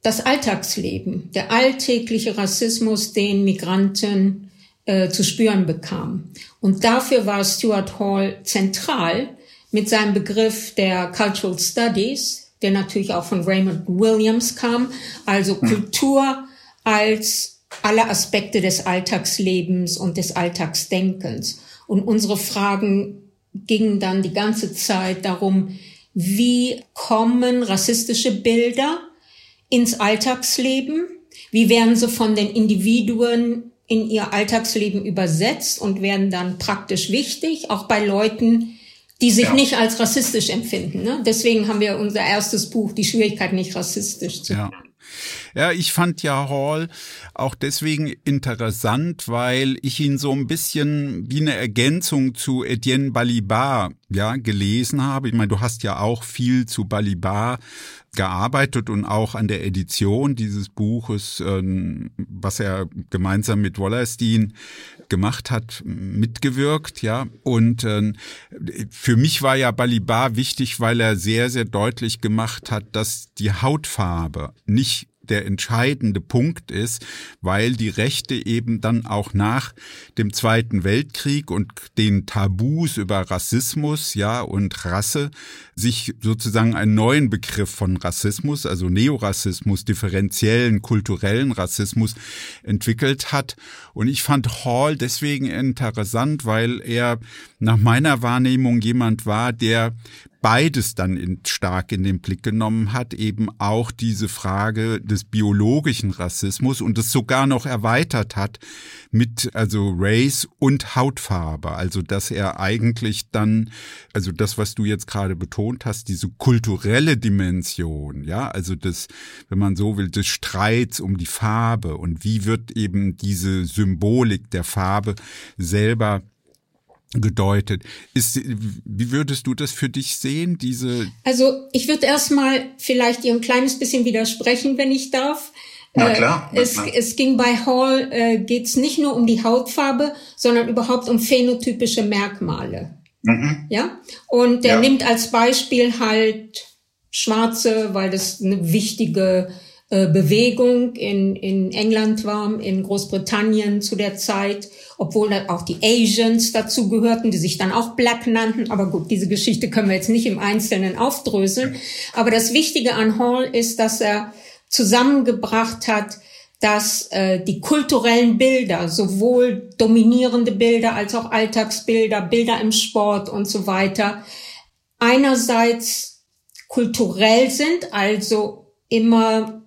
das Alltagsleben, der alltägliche Rassismus, den Migranten äh, zu spüren bekamen. Und dafür war Stuart Hall zentral mit seinem Begriff der Cultural Studies, der natürlich auch von Raymond Williams kam, also hm. Kultur als alle Aspekte des Alltagslebens und des Alltagsdenkens. Und unsere Fragen gingen dann die ganze Zeit darum, wie kommen rassistische Bilder ins Alltagsleben? Wie werden sie von den Individuen in ihr Alltagsleben übersetzt und werden dann praktisch wichtig, auch bei Leuten, die sich ja. nicht als rassistisch empfinden. Ne? Deswegen haben wir unser erstes Buch, Die Schwierigkeit, nicht rassistisch zu ja. Ja, ich fand ja Hall auch deswegen interessant, weil ich ihn so ein bisschen wie eine Ergänzung zu Etienne Balibar ja gelesen habe. Ich meine, du hast ja auch viel zu Balibar gearbeitet und auch an der Edition dieses Buches, ähm, was er gemeinsam mit Wallerstein gemacht hat, mitgewirkt, ja. Und äh, für mich war ja Balibar wichtig, weil er sehr, sehr deutlich gemacht hat, dass die Hautfarbe nicht der entscheidende Punkt ist, weil die Rechte eben dann auch nach dem Zweiten Weltkrieg und den Tabus über Rassismus, ja, und Rasse sich sozusagen einen neuen Begriff von Rassismus, also Neorassismus, differenziellen kulturellen Rassismus entwickelt hat. Und ich fand Hall deswegen interessant, weil er nach meiner Wahrnehmung jemand war, der beides dann in, stark in den Blick genommen hat, eben auch diese Frage des biologischen Rassismus und es sogar noch erweitert hat mit also Race und Hautfarbe, also dass er eigentlich dann also das was du jetzt gerade betont hast, diese kulturelle Dimension, ja, also das wenn man so will, des Streits um die Farbe und wie wird eben diese Symbolik der Farbe selber gedeutet. Ist, wie würdest du das für dich sehen, diese? Also ich würde erstmal vielleicht ihr ein kleines bisschen widersprechen, wenn ich darf. Na klar. Na es, es ging bei Hall, äh, geht es nicht nur um die Hautfarbe, sondern überhaupt um phänotypische Merkmale. Mhm. Ja. Und er ja. nimmt als Beispiel halt Schwarze, weil das eine wichtige äh, Bewegung in, in England war, in Großbritannien zu der Zeit, obwohl auch die Asians dazu gehörten, die sich dann auch Black nannten. Aber gut, diese Geschichte können wir jetzt nicht im Einzelnen aufdröseln. Aber das Wichtige an Hall ist, dass er zusammengebracht hat, dass äh, die kulturellen Bilder, sowohl dominierende Bilder als auch Alltagsbilder, Bilder im Sport und so weiter, einerseits kulturell sind, also immer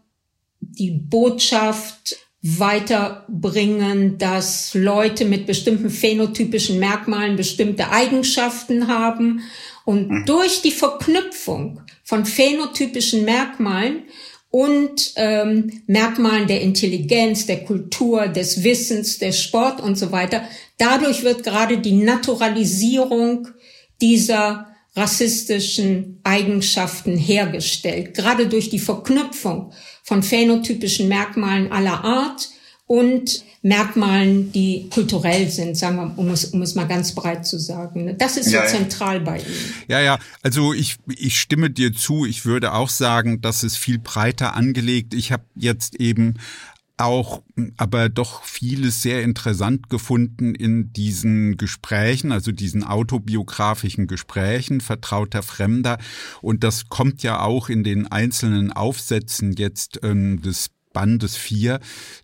die Botschaft weiterbringen, dass Leute mit bestimmten phänotypischen Merkmalen bestimmte Eigenschaften haben und mhm. durch die Verknüpfung von phänotypischen Merkmalen und ähm, Merkmalen der Intelligenz, der Kultur, des Wissens, des Sport und so weiter, dadurch wird gerade die Naturalisierung dieser rassistischen Eigenschaften hergestellt, gerade durch die Verknüpfung von phänotypischen Merkmalen aller Art und Merkmalen, die kulturell sind, sagen wir, um es, um es mal ganz breit zu sagen. Das ist so ja, zentral bei ihm. Ja, ja, also ich, ich stimme dir zu. Ich würde auch sagen, das ist viel breiter angelegt. Ich habe jetzt eben auch aber doch vieles sehr interessant gefunden in diesen Gesprächen, also diesen autobiografischen Gesprächen vertrauter Fremder. Und das kommt ja auch in den einzelnen Aufsätzen jetzt ähm, des Bandes 4,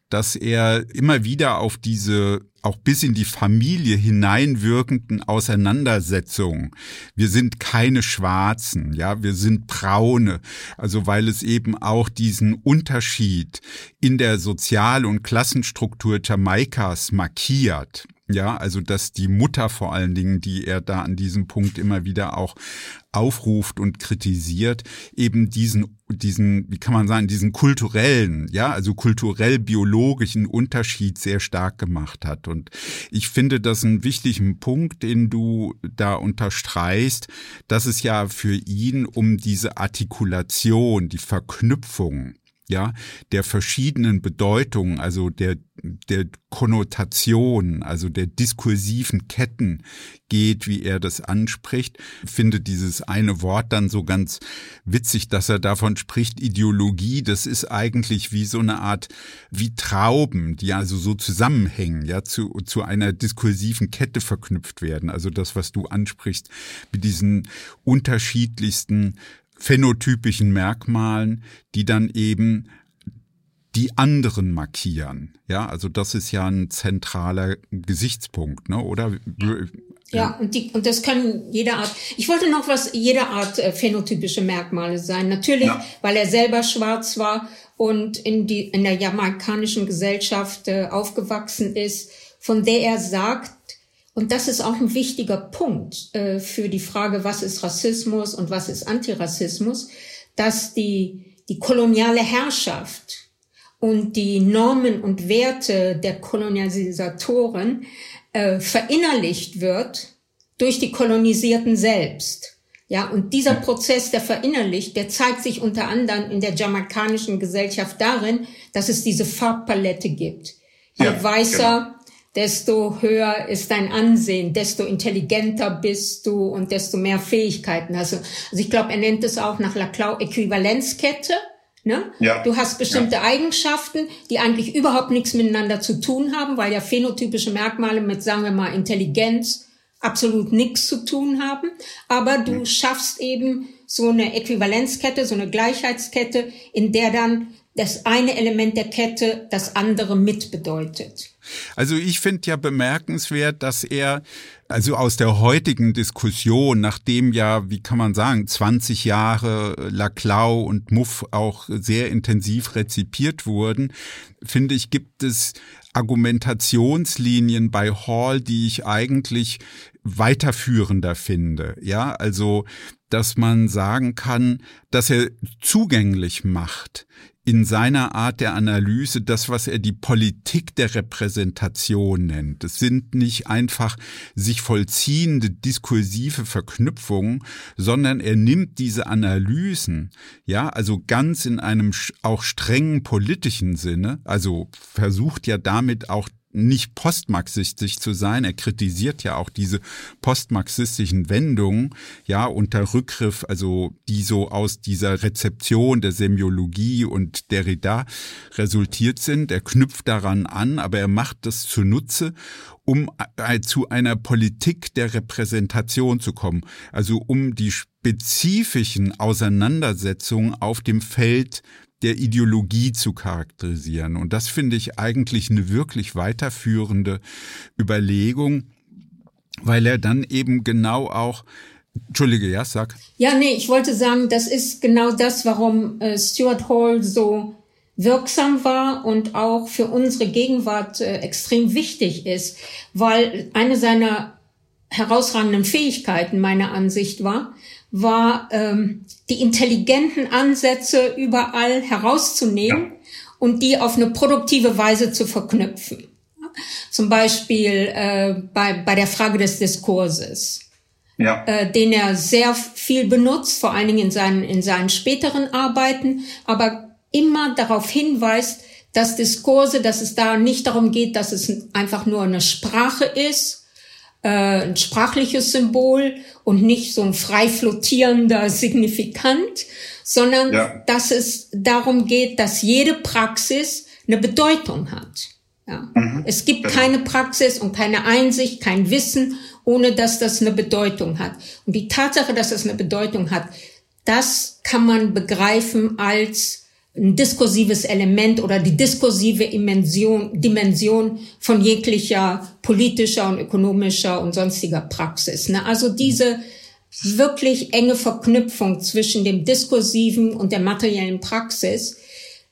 dass er immer wieder auf diese auch bis in die Familie hineinwirkenden Auseinandersetzungen. Wir sind keine Schwarzen, ja, wir sind Braune. Also weil es eben auch diesen Unterschied in der Sozial- und Klassenstruktur Jamaikas markiert. Ja, also dass die Mutter vor allen Dingen, die er da an diesem Punkt immer wieder auch aufruft und kritisiert, eben diesen, diesen, wie kann man sagen, diesen kulturellen, ja, also kulturell-biologischen Unterschied sehr stark gemacht hat. Und ich finde das einen wichtigen Punkt, den du da unterstreichst, dass es ja für ihn um diese Artikulation, die Verknüpfung ja, der verschiedenen Bedeutungen, also der, der Konnotation, also der diskursiven Ketten geht, wie er das anspricht, finde dieses eine Wort dann so ganz witzig, dass er davon spricht, Ideologie, das ist eigentlich wie so eine Art, wie Trauben, die also so zusammenhängen, ja, zu, zu einer diskursiven Kette verknüpft werden. Also das, was du ansprichst, mit diesen unterschiedlichsten phänotypischen Merkmalen, die dann eben die anderen markieren. Ja, also das ist ja ein zentraler Gesichtspunkt, ne? Oder? Ja, und, die, und das können jede Art. Ich wollte noch was, jede Art äh, phänotypische Merkmale sein. Natürlich, ja. weil er selber schwarz war und in, die, in der jamaikanischen Gesellschaft äh, aufgewachsen ist, von der er sagt, und das ist auch ein wichtiger Punkt äh, für die Frage, was ist Rassismus und was ist Antirassismus, dass die, die koloniale Herrschaft und die Normen und Werte der Kolonialisatoren äh, verinnerlicht wird durch die Kolonisierten selbst. Ja, und dieser Prozess, der verinnerlicht, der zeigt sich unter anderem in der jamaikanischen Gesellschaft darin, dass es diese Farbpalette gibt. Je ja, weißer, genau. Desto höher ist dein Ansehen, desto intelligenter bist du und desto mehr Fähigkeiten hast du. Also ich glaube, er nennt es auch nach Laclau Äquivalenzkette. Ne? Ja. Du hast bestimmte ja. Eigenschaften, die eigentlich überhaupt nichts miteinander zu tun haben, weil ja phänotypische Merkmale mit, sagen wir mal, Intelligenz absolut nichts zu tun haben. Aber du mhm. schaffst eben so eine Äquivalenzkette, so eine Gleichheitskette, in der dann das eine Element der Kette das andere mitbedeutet. Also ich finde ja bemerkenswert, dass er also aus der heutigen Diskussion, nachdem ja, wie kann man sagen, 20 Jahre Laclau und Muff auch sehr intensiv rezipiert wurden, finde ich, gibt es Argumentationslinien bei Hall, die ich eigentlich weiterführender finde. Ja, also, dass man sagen kann, dass er zugänglich macht, in seiner Art der Analyse das, was er die Politik der Repräsentation nennt. Es sind nicht einfach sich vollziehende diskursive Verknüpfungen, sondern er nimmt diese Analysen, ja, also ganz in einem auch strengen politischen Sinne, also versucht ja damit auch nicht postmarxistisch zu sein. Er kritisiert ja auch diese postmarxistischen Wendungen, ja, unter Rückgriff, also die so aus dieser Rezeption der Semiologie und Derrida resultiert sind. Er knüpft daran an, aber er macht das zunutze, um zu einer Politik der Repräsentation zu kommen, also um die spezifischen Auseinandersetzungen auf dem Feld der Ideologie zu charakterisieren. Und das finde ich eigentlich eine wirklich weiterführende Überlegung, weil er dann eben genau auch Entschuldige, ja, sag. Ja, nee, ich wollte sagen, das ist genau das, warum äh, Stuart Hall so wirksam war und auch für unsere Gegenwart äh, extrem wichtig ist, weil eine seiner herausragenden Fähigkeiten meiner Ansicht war, war ähm, die intelligenten Ansätze überall herauszunehmen ja. und die auf eine produktive Weise zu verknüpfen. Zum Beispiel äh, bei, bei der Frage des Diskurses, ja. äh, den er sehr viel benutzt, vor allen Dingen in seinen, in seinen späteren Arbeiten, aber immer darauf hinweist, dass Diskurse, dass es da nicht darum geht, dass es einfach nur eine Sprache ist äh, ein sprachliches Symbol und nicht so ein frei flottierender Signifikant, sondern ja. dass es darum geht, dass jede Praxis eine Bedeutung hat. Ja. Mhm. Es gibt genau. keine Praxis und keine Einsicht, kein Wissen, ohne dass das eine Bedeutung hat. Und die Tatsache, dass es eine Bedeutung hat, das kann man begreifen als ein diskursives Element oder die diskursive Dimension, Dimension von jeglicher politischer und ökonomischer und sonstiger Praxis. Ne? Also diese wirklich enge Verknüpfung zwischen dem diskursiven und der materiellen Praxis,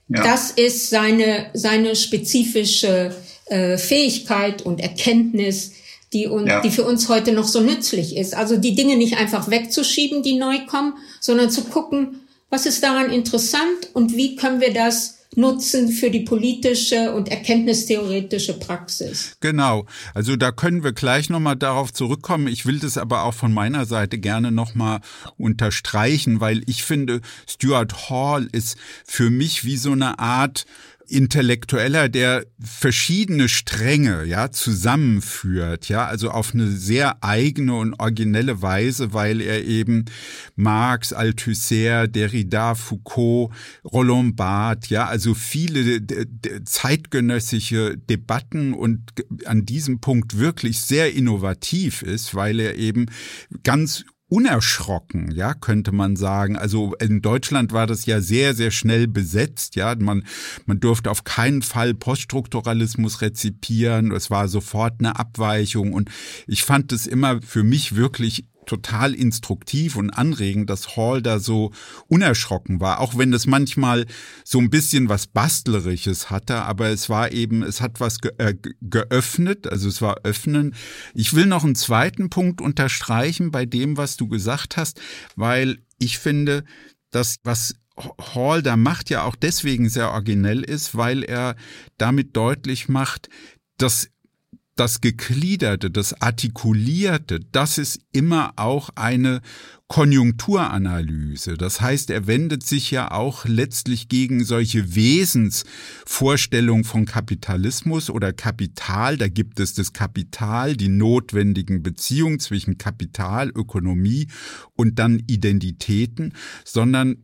ja. das ist seine, seine spezifische äh, Fähigkeit und Erkenntnis, die, uns, ja. die für uns heute noch so nützlich ist. Also die Dinge nicht einfach wegzuschieben, die neu kommen, sondern zu gucken, was ist daran interessant und wie können wir das nutzen für die politische und erkenntnistheoretische Praxis. Genau. Also da können wir gleich nochmal darauf zurückkommen. Ich will das aber auch von meiner Seite gerne nochmal unterstreichen, weil ich finde, Stuart Hall ist für mich wie so eine Art Intellektueller, der verschiedene Stränge ja zusammenführt, ja, also auf eine sehr eigene und originelle Weise, weil er eben Marx, Althusser, Derrida, Foucault, Roland Barthes, ja, also viele zeitgenössische Debatten und an diesem Punkt wirklich sehr innovativ ist, weil er eben ganz unerschrocken, ja, könnte man sagen. Also in Deutschland war das ja sehr, sehr schnell besetzt, ja. Man, man durfte auf keinen Fall Poststrukturalismus rezipieren. Es war sofort eine Abweichung und ich fand es immer für mich wirklich total instruktiv und anregend, dass Hall da so unerschrocken war, auch wenn es manchmal so ein bisschen was Bastlerisches hatte, aber es war eben, es hat was ge äh, geöffnet, also es war öffnen. Ich will noch einen zweiten Punkt unterstreichen bei dem, was du gesagt hast, weil ich finde, dass was Hall da macht, ja auch deswegen sehr originell ist, weil er damit deutlich macht, dass das Gegliederte, das Artikulierte, das ist immer auch eine Konjunkturanalyse. Das heißt, er wendet sich ja auch letztlich gegen solche Wesensvorstellungen von Kapitalismus oder Kapital. Da gibt es das Kapital, die notwendigen Beziehungen zwischen Kapital, Ökonomie und dann Identitäten, sondern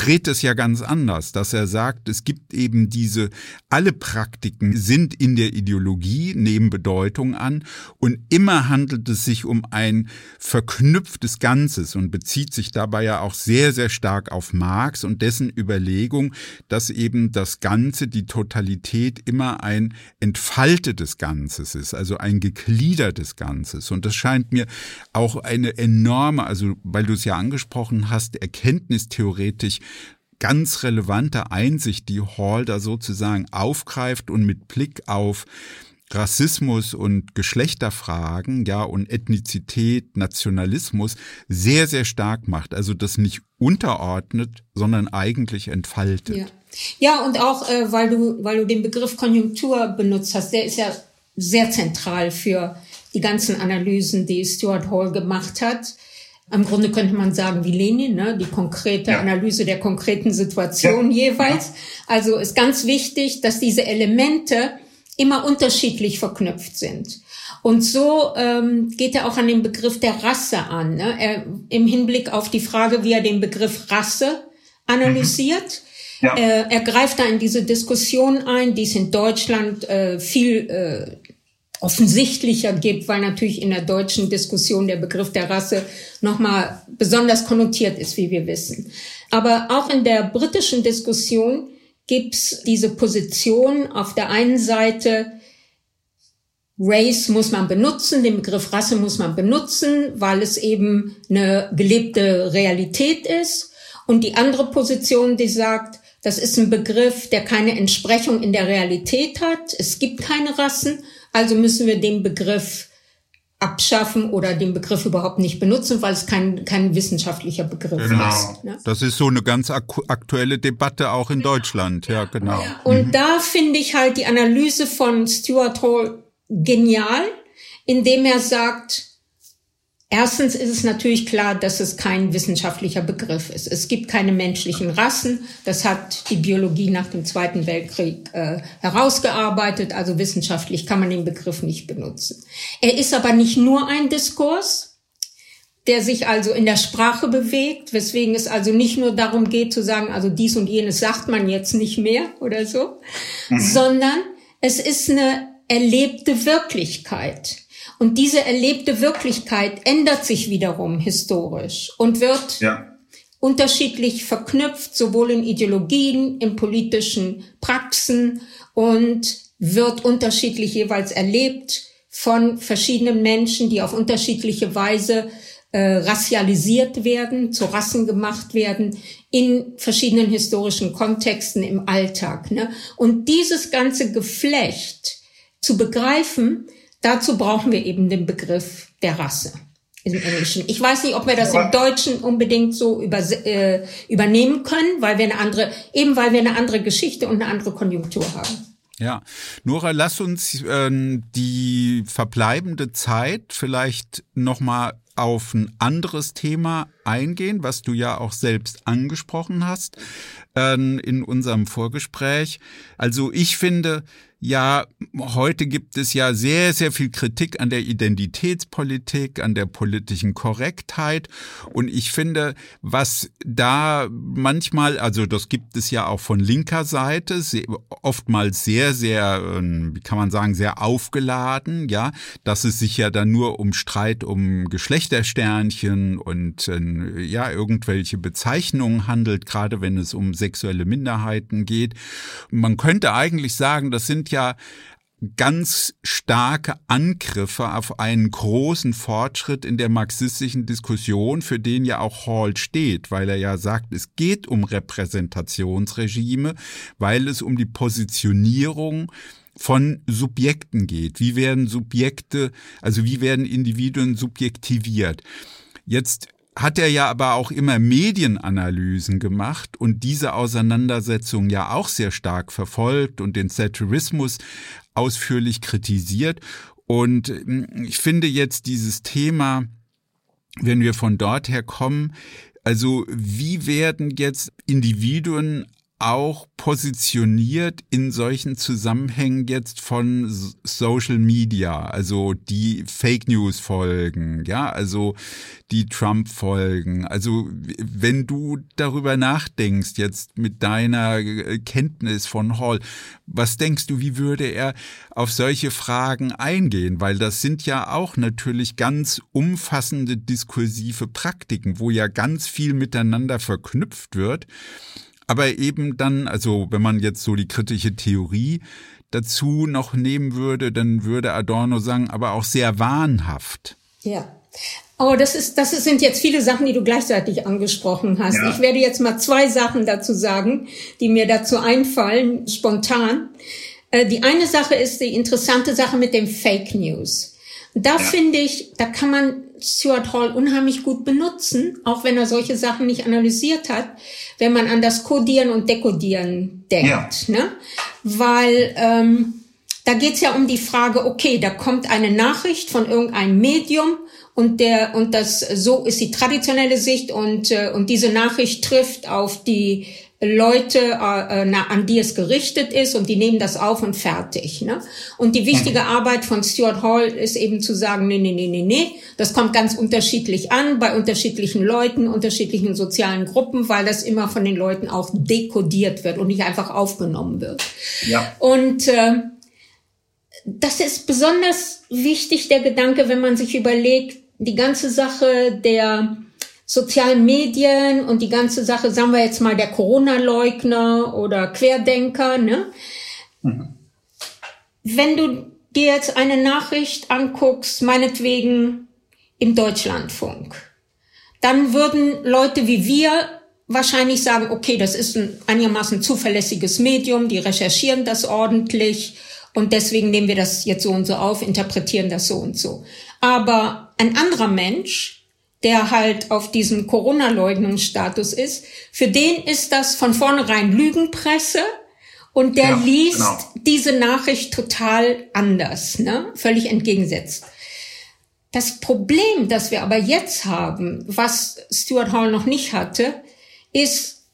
dreht es ja ganz anders, dass er sagt, es gibt eben diese, alle Praktiken sind in der Ideologie, nehmen Bedeutung an und immer handelt es sich um ein verknüpftes Ganzes und bezieht sich dabei ja auch sehr, sehr stark auf Marx und dessen Überlegung, dass eben das Ganze, die Totalität immer ein entfaltetes Ganzes ist, also ein gegliedertes Ganzes. Und das scheint mir auch eine enorme, also weil du es ja angesprochen hast, erkenntnistheoretisch ganz relevante Einsicht, die Hall da sozusagen aufgreift und mit Blick auf Rassismus und Geschlechterfragen, ja, und Ethnizität, Nationalismus sehr, sehr stark macht. Also das nicht unterordnet, sondern eigentlich entfaltet. Ja, ja und auch, äh, weil du, weil du den Begriff Konjunktur benutzt hast, der ist ja sehr zentral für die ganzen Analysen, die Stuart Hall gemacht hat. Im Grunde könnte man sagen wie Lenin, ne? die konkrete ja. Analyse der konkreten Situation ja. jeweils. Also ist ganz wichtig, dass diese Elemente immer unterschiedlich verknüpft sind. Und so ähm, geht er auch an den Begriff der Rasse an, ne? er, im Hinblick auf die Frage, wie er den Begriff Rasse analysiert. Mhm. Ja. Äh, er greift da in diese Diskussion ein, die es in Deutschland äh, viel äh, offensichtlicher gibt, weil natürlich in der deutschen Diskussion der Begriff der Rasse nochmal besonders konnotiert ist, wie wir wissen. Aber auch in der britischen Diskussion gibt's diese Position auf der einen Seite, Race muss man benutzen, den Begriff Rasse muss man benutzen, weil es eben eine gelebte Realität ist. Und die andere Position, die sagt, das ist ein Begriff, der keine Entsprechung in der Realität hat. Es gibt keine Rassen also müssen wir den Begriff abschaffen oder den Begriff überhaupt nicht benutzen, weil es kein, kein wissenschaftlicher Begriff genau. ist. Ne? Das ist so eine ganz aktuelle Debatte auch in Deutschland, ja, genau. Und mhm. da finde ich halt die Analyse von Stuart Hall genial, indem er sagt, Erstens ist es natürlich klar, dass es kein wissenschaftlicher Begriff ist. Es gibt keine menschlichen Rassen. Das hat die Biologie nach dem Zweiten Weltkrieg äh, herausgearbeitet. Also wissenschaftlich kann man den Begriff nicht benutzen. Er ist aber nicht nur ein Diskurs, der sich also in der Sprache bewegt, weswegen es also nicht nur darum geht zu sagen, also dies und jenes sagt man jetzt nicht mehr oder so, mhm. sondern es ist eine erlebte Wirklichkeit. Und diese erlebte Wirklichkeit ändert sich wiederum historisch und wird ja. unterschiedlich verknüpft, sowohl in Ideologien, in politischen Praxen und wird unterschiedlich jeweils erlebt von verschiedenen Menschen, die auf unterschiedliche Weise äh, rassialisiert werden, zu Rassen gemacht werden, in verschiedenen historischen Kontexten im Alltag. Ne? Und dieses ganze Geflecht zu begreifen, Dazu brauchen wir eben den Begriff der Rasse im Englischen. Ich weiß nicht, ob wir das im Deutschen unbedingt so über, äh, übernehmen können, weil wir eine andere, eben weil wir eine andere Geschichte und eine andere Konjunktur haben. Ja, Nora, lass uns äh, die verbleibende Zeit vielleicht nochmal auf ein anderes Thema eingehen, was du ja auch selbst angesprochen hast in unserem Vorgespräch. Also ich finde, ja, heute gibt es ja sehr, sehr viel Kritik an der Identitätspolitik, an der politischen Korrektheit. Und ich finde, was da manchmal, also das gibt es ja auch von linker Seite, oftmals sehr, sehr, ähm, wie kann man sagen, sehr aufgeladen, ja, dass es sich ja dann nur um Streit um Geschlecht Geschlechtersternchen und äh, ja, irgendwelche Bezeichnungen handelt, gerade wenn es um sexuelle Minderheiten geht. Man könnte eigentlich sagen, das sind ja ganz starke Angriffe auf einen großen Fortschritt in der marxistischen Diskussion, für den ja auch Hall steht, weil er ja sagt, es geht um Repräsentationsregime, weil es um die Positionierung von Subjekten geht. Wie werden Subjekte, also wie werden Individuen subjektiviert? Jetzt hat er ja aber auch immer Medienanalysen gemacht und diese Auseinandersetzung ja auch sehr stark verfolgt und den Satirismus ausführlich kritisiert. Und hm, ich finde jetzt dieses Thema, wenn wir von dort her kommen, also wie werden jetzt Individuen auch positioniert in solchen Zusammenhängen jetzt von Social Media, also die Fake News Folgen, ja, also die Trump Folgen. Also wenn du darüber nachdenkst jetzt mit deiner äh, Kenntnis von Hall, was denkst du, wie würde er auf solche Fragen eingehen? Weil das sind ja auch natürlich ganz umfassende diskursive Praktiken, wo ja ganz viel miteinander verknüpft wird aber eben dann, also wenn man jetzt so die kritische Theorie dazu noch nehmen würde, dann würde Adorno sagen, aber auch sehr wahnhaft. Ja. Oh, das ist, das sind jetzt viele Sachen, die du gleichzeitig angesprochen hast. Ja. Ich werde jetzt mal zwei Sachen dazu sagen, die mir dazu einfallen, spontan. Äh, die eine Sache ist die interessante Sache mit dem Fake News. Da ja. finde ich, da kann man Stuart Hall unheimlich gut benutzen, auch wenn er solche Sachen nicht analysiert hat, wenn man an das Codieren und Dekodieren denkt. Ja. Ne? Weil ähm, da geht's ja um die Frage, okay, da kommt eine Nachricht von irgendeinem Medium und der und das so ist die traditionelle Sicht und äh, und diese Nachricht trifft auf die Leute, äh, na, an die es gerichtet ist und die nehmen das auf und fertig. Ne? Und die wichtige. Arbeit von Stuart Hall ist eben zu sagen, nee, nee, nee, nee, nee, das kommt ganz unterschiedlich an bei unterschiedlichen Leuten, unterschiedlichen sozialen Gruppen, weil das immer von den Leuten auch dekodiert wird und nicht einfach aufgenommen wird. Ja. Und äh, das ist besonders wichtig, der Gedanke, wenn man sich überlegt, die ganze Sache der sozialen Medien und die ganze Sache, sagen wir jetzt mal, der Corona-Leugner oder Querdenker, ne? Mhm. Wenn du dir jetzt eine Nachricht anguckst, meinetwegen im Deutschlandfunk, dann würden Leute wie wir wahrscheinlich sagen, okay, das ist ein einigermaßen zuverlässiges Medium, die recherchieren das ordentlich und deswegen nehmen wir das jetzt so und so auf, interpretieren das so und so. Aber ein anderer Mensch, der halt auf diesem Corona-Leugnungsstatus ist, für den ist das von vornherein Lügenpresse und der ja, liest genau. diese Nachricht total anders, ne? völlig entgegensetzt. Das Problem, das wir aber jetzt haben, was Stuart Hall noch nicht hatte, ist,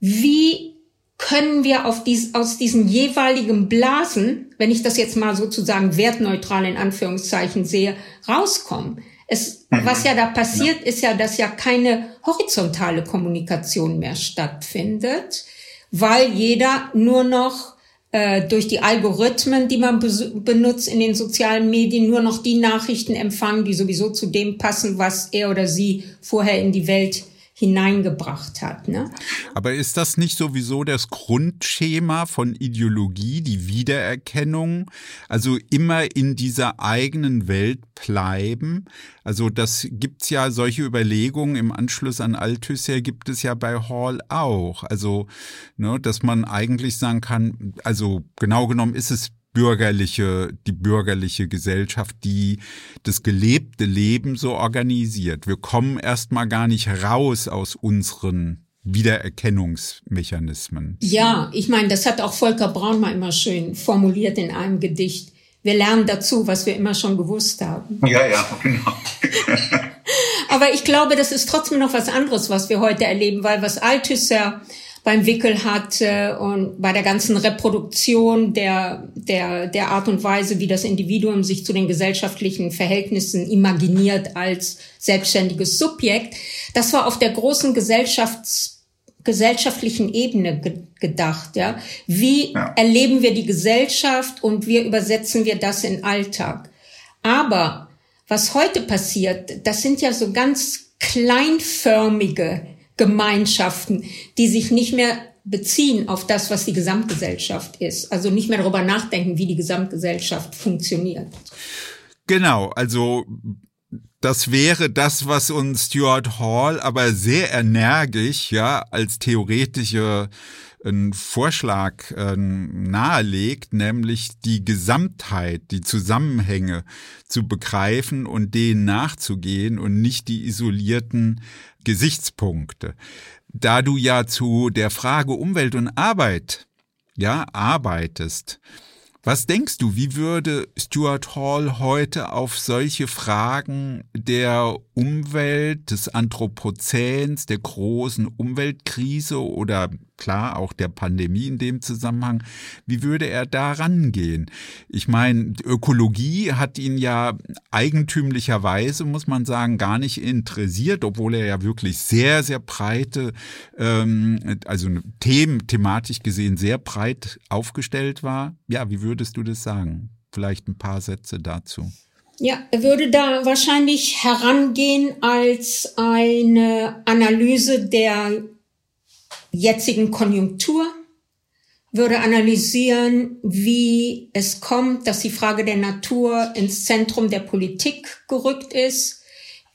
wie können wir auf dies, aus diesen jeweiligen Blasen, wenn ich das jetzt mal sozusagen wertneutral in Anführungszeichen sehe, rauskommen? Es, mhm. was ja da passiert, ist ja, dass ja keine horizontale Kommunikation mehr stattfindet, weil jeder nur noch äh, durch die Algorithmen, die man benutzt in den sozialen Medien, nur noch die Nachrichten empfangen, die sowieso zu dem passen, was er oder sie vorher in die Welt hineingebracht hat. Ne? Aber ist das nicht sowieso das Grundschema von Ideologie, die Wiedererkennung? Also immer in dieser eigenen Welt bleiben? Also das gibt's ja solche Überlegungen im Anschluss an Althusser gibt es ja bei Hall auch. Also, ne, dass man eigentlich sagen kann, also genau genommen ist es bürgerliche, die bürgerliche Gesellschaft, die das gelebte Leben so organisiert. Wir kommen erstmal gar nicht raus aus unseren Wiedererkennungsmechanismen. Ja, ich meine, das hat auch Volker Braun mal immer schön formuliert in einem Gedicht. Wir lernen dazu, was wir immer schon gewusst haben. Ja, ja, genau. Aber ich glaube, das ist trotzdem noch was anderes, was wir heute erleben, weil was Althusser beim Wickel hat äh, und bei der ganzen Reproduktion der, der, der Art und Weise, wie das Individuum sich zu den gesellschaftlichen Verhältnissen imaginiert als selbstständiges Subjekt, das war auf der großen Gesellschafts gesellschaftlichen Ebene ge gedacht, ja. Wie ja. erleben wir die Gesellschaft und wie übersetzen wir das in Alltag? Aber Was heute passiert, das sind ja so ganz kleinförmige Gemeinschaften, die sich nicht mehr beziehen auf das, was die Gesamtgesellschaft ist. Also nicht mehr darüber nachdenken, wie die Gesamtgesellschaft funktioniert. Genau, also das wäre das, was uns Stuart Hall aber sehr energisch, ja, als theoretische einen Vorschlag äh, nahelegt, nämlich die Gesamtheit, die Zusammenhänge zu begreifen und denen nachzugehen und nicht die isolierten Gesichtspunkte. Da du ja zu der Frage Umwelt und Arbeit ja arbeitest, was denkst du, wie würde Stuart Hall heute auf solche Fragen der Umwelt, des Anthropozäns, der großen Umweltkrise oder klar auch der Pandemie in dem Zusammenhang, wie würde er da rangehen? Ich meine, Ökologie hat ihn ja eigentümlicherweise, muss man sagen, gar nicht interessiert, obwohl er ja wirklich sehr, sehr breite, ähm, also Themen, thematisch gesehen sehr breit aufgestellt war. Ja, wie würdest du das sagen? Vielleicht ein paar Sätze dazu. Ja, er würde da wahrscheinlich herangehen als eine Analyse der jetzigen Konjunktur, würde analysieren, wie es kommt, dass die Frage der Natur ins Zentrum der Politik gerückt ist,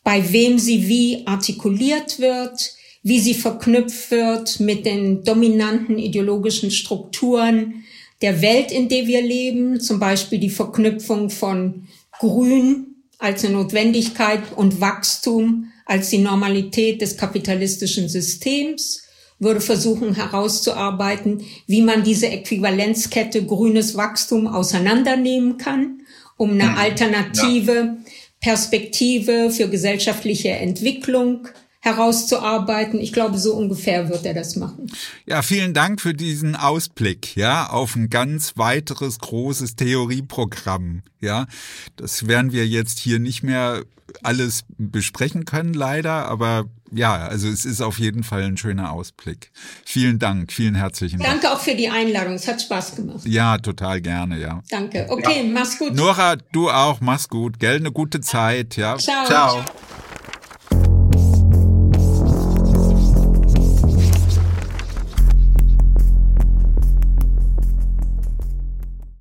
bei wem sie wie artikuliert wird, wie sie verknüpft wird mit den dominanten ideologischen Strukturen der Welt, in der wir leben, zum Beispiel die Verknüpfung von Grün als eine Notwendigkeit und Wachstum als die Normalität des kapitalistischen Systems würde versuchen herauszuarbeiten, wie man diese Äquivalenzkette grünes Wachstum auseinandernehmen kann, um eine mhm. alternative. Perspektive für gesellschaftliche Entwicklung herauszuarbeiten. Ich glaube, so ungefähr wird er das machen. Ja, vielen Dank für diesen Ausblick, ja, auf ein ganz weiteres großes Theorieprogramm, ja. Das werden wir jetzt hier nicht mehr alles besprechen können, leider, aber ja, also es ist auf jeden Fall ein schöner Ausblick. Vielen Dank, vielen herzlichen Dank. Danke auch für die Einladung, es hat Spaß gemacht. Ja, total gerne, ja. Danke. Okay, ja. mach's gut. Nora, du auch, mach's gut, gell, eine gute Zeit, ja. Ciao. Ciao.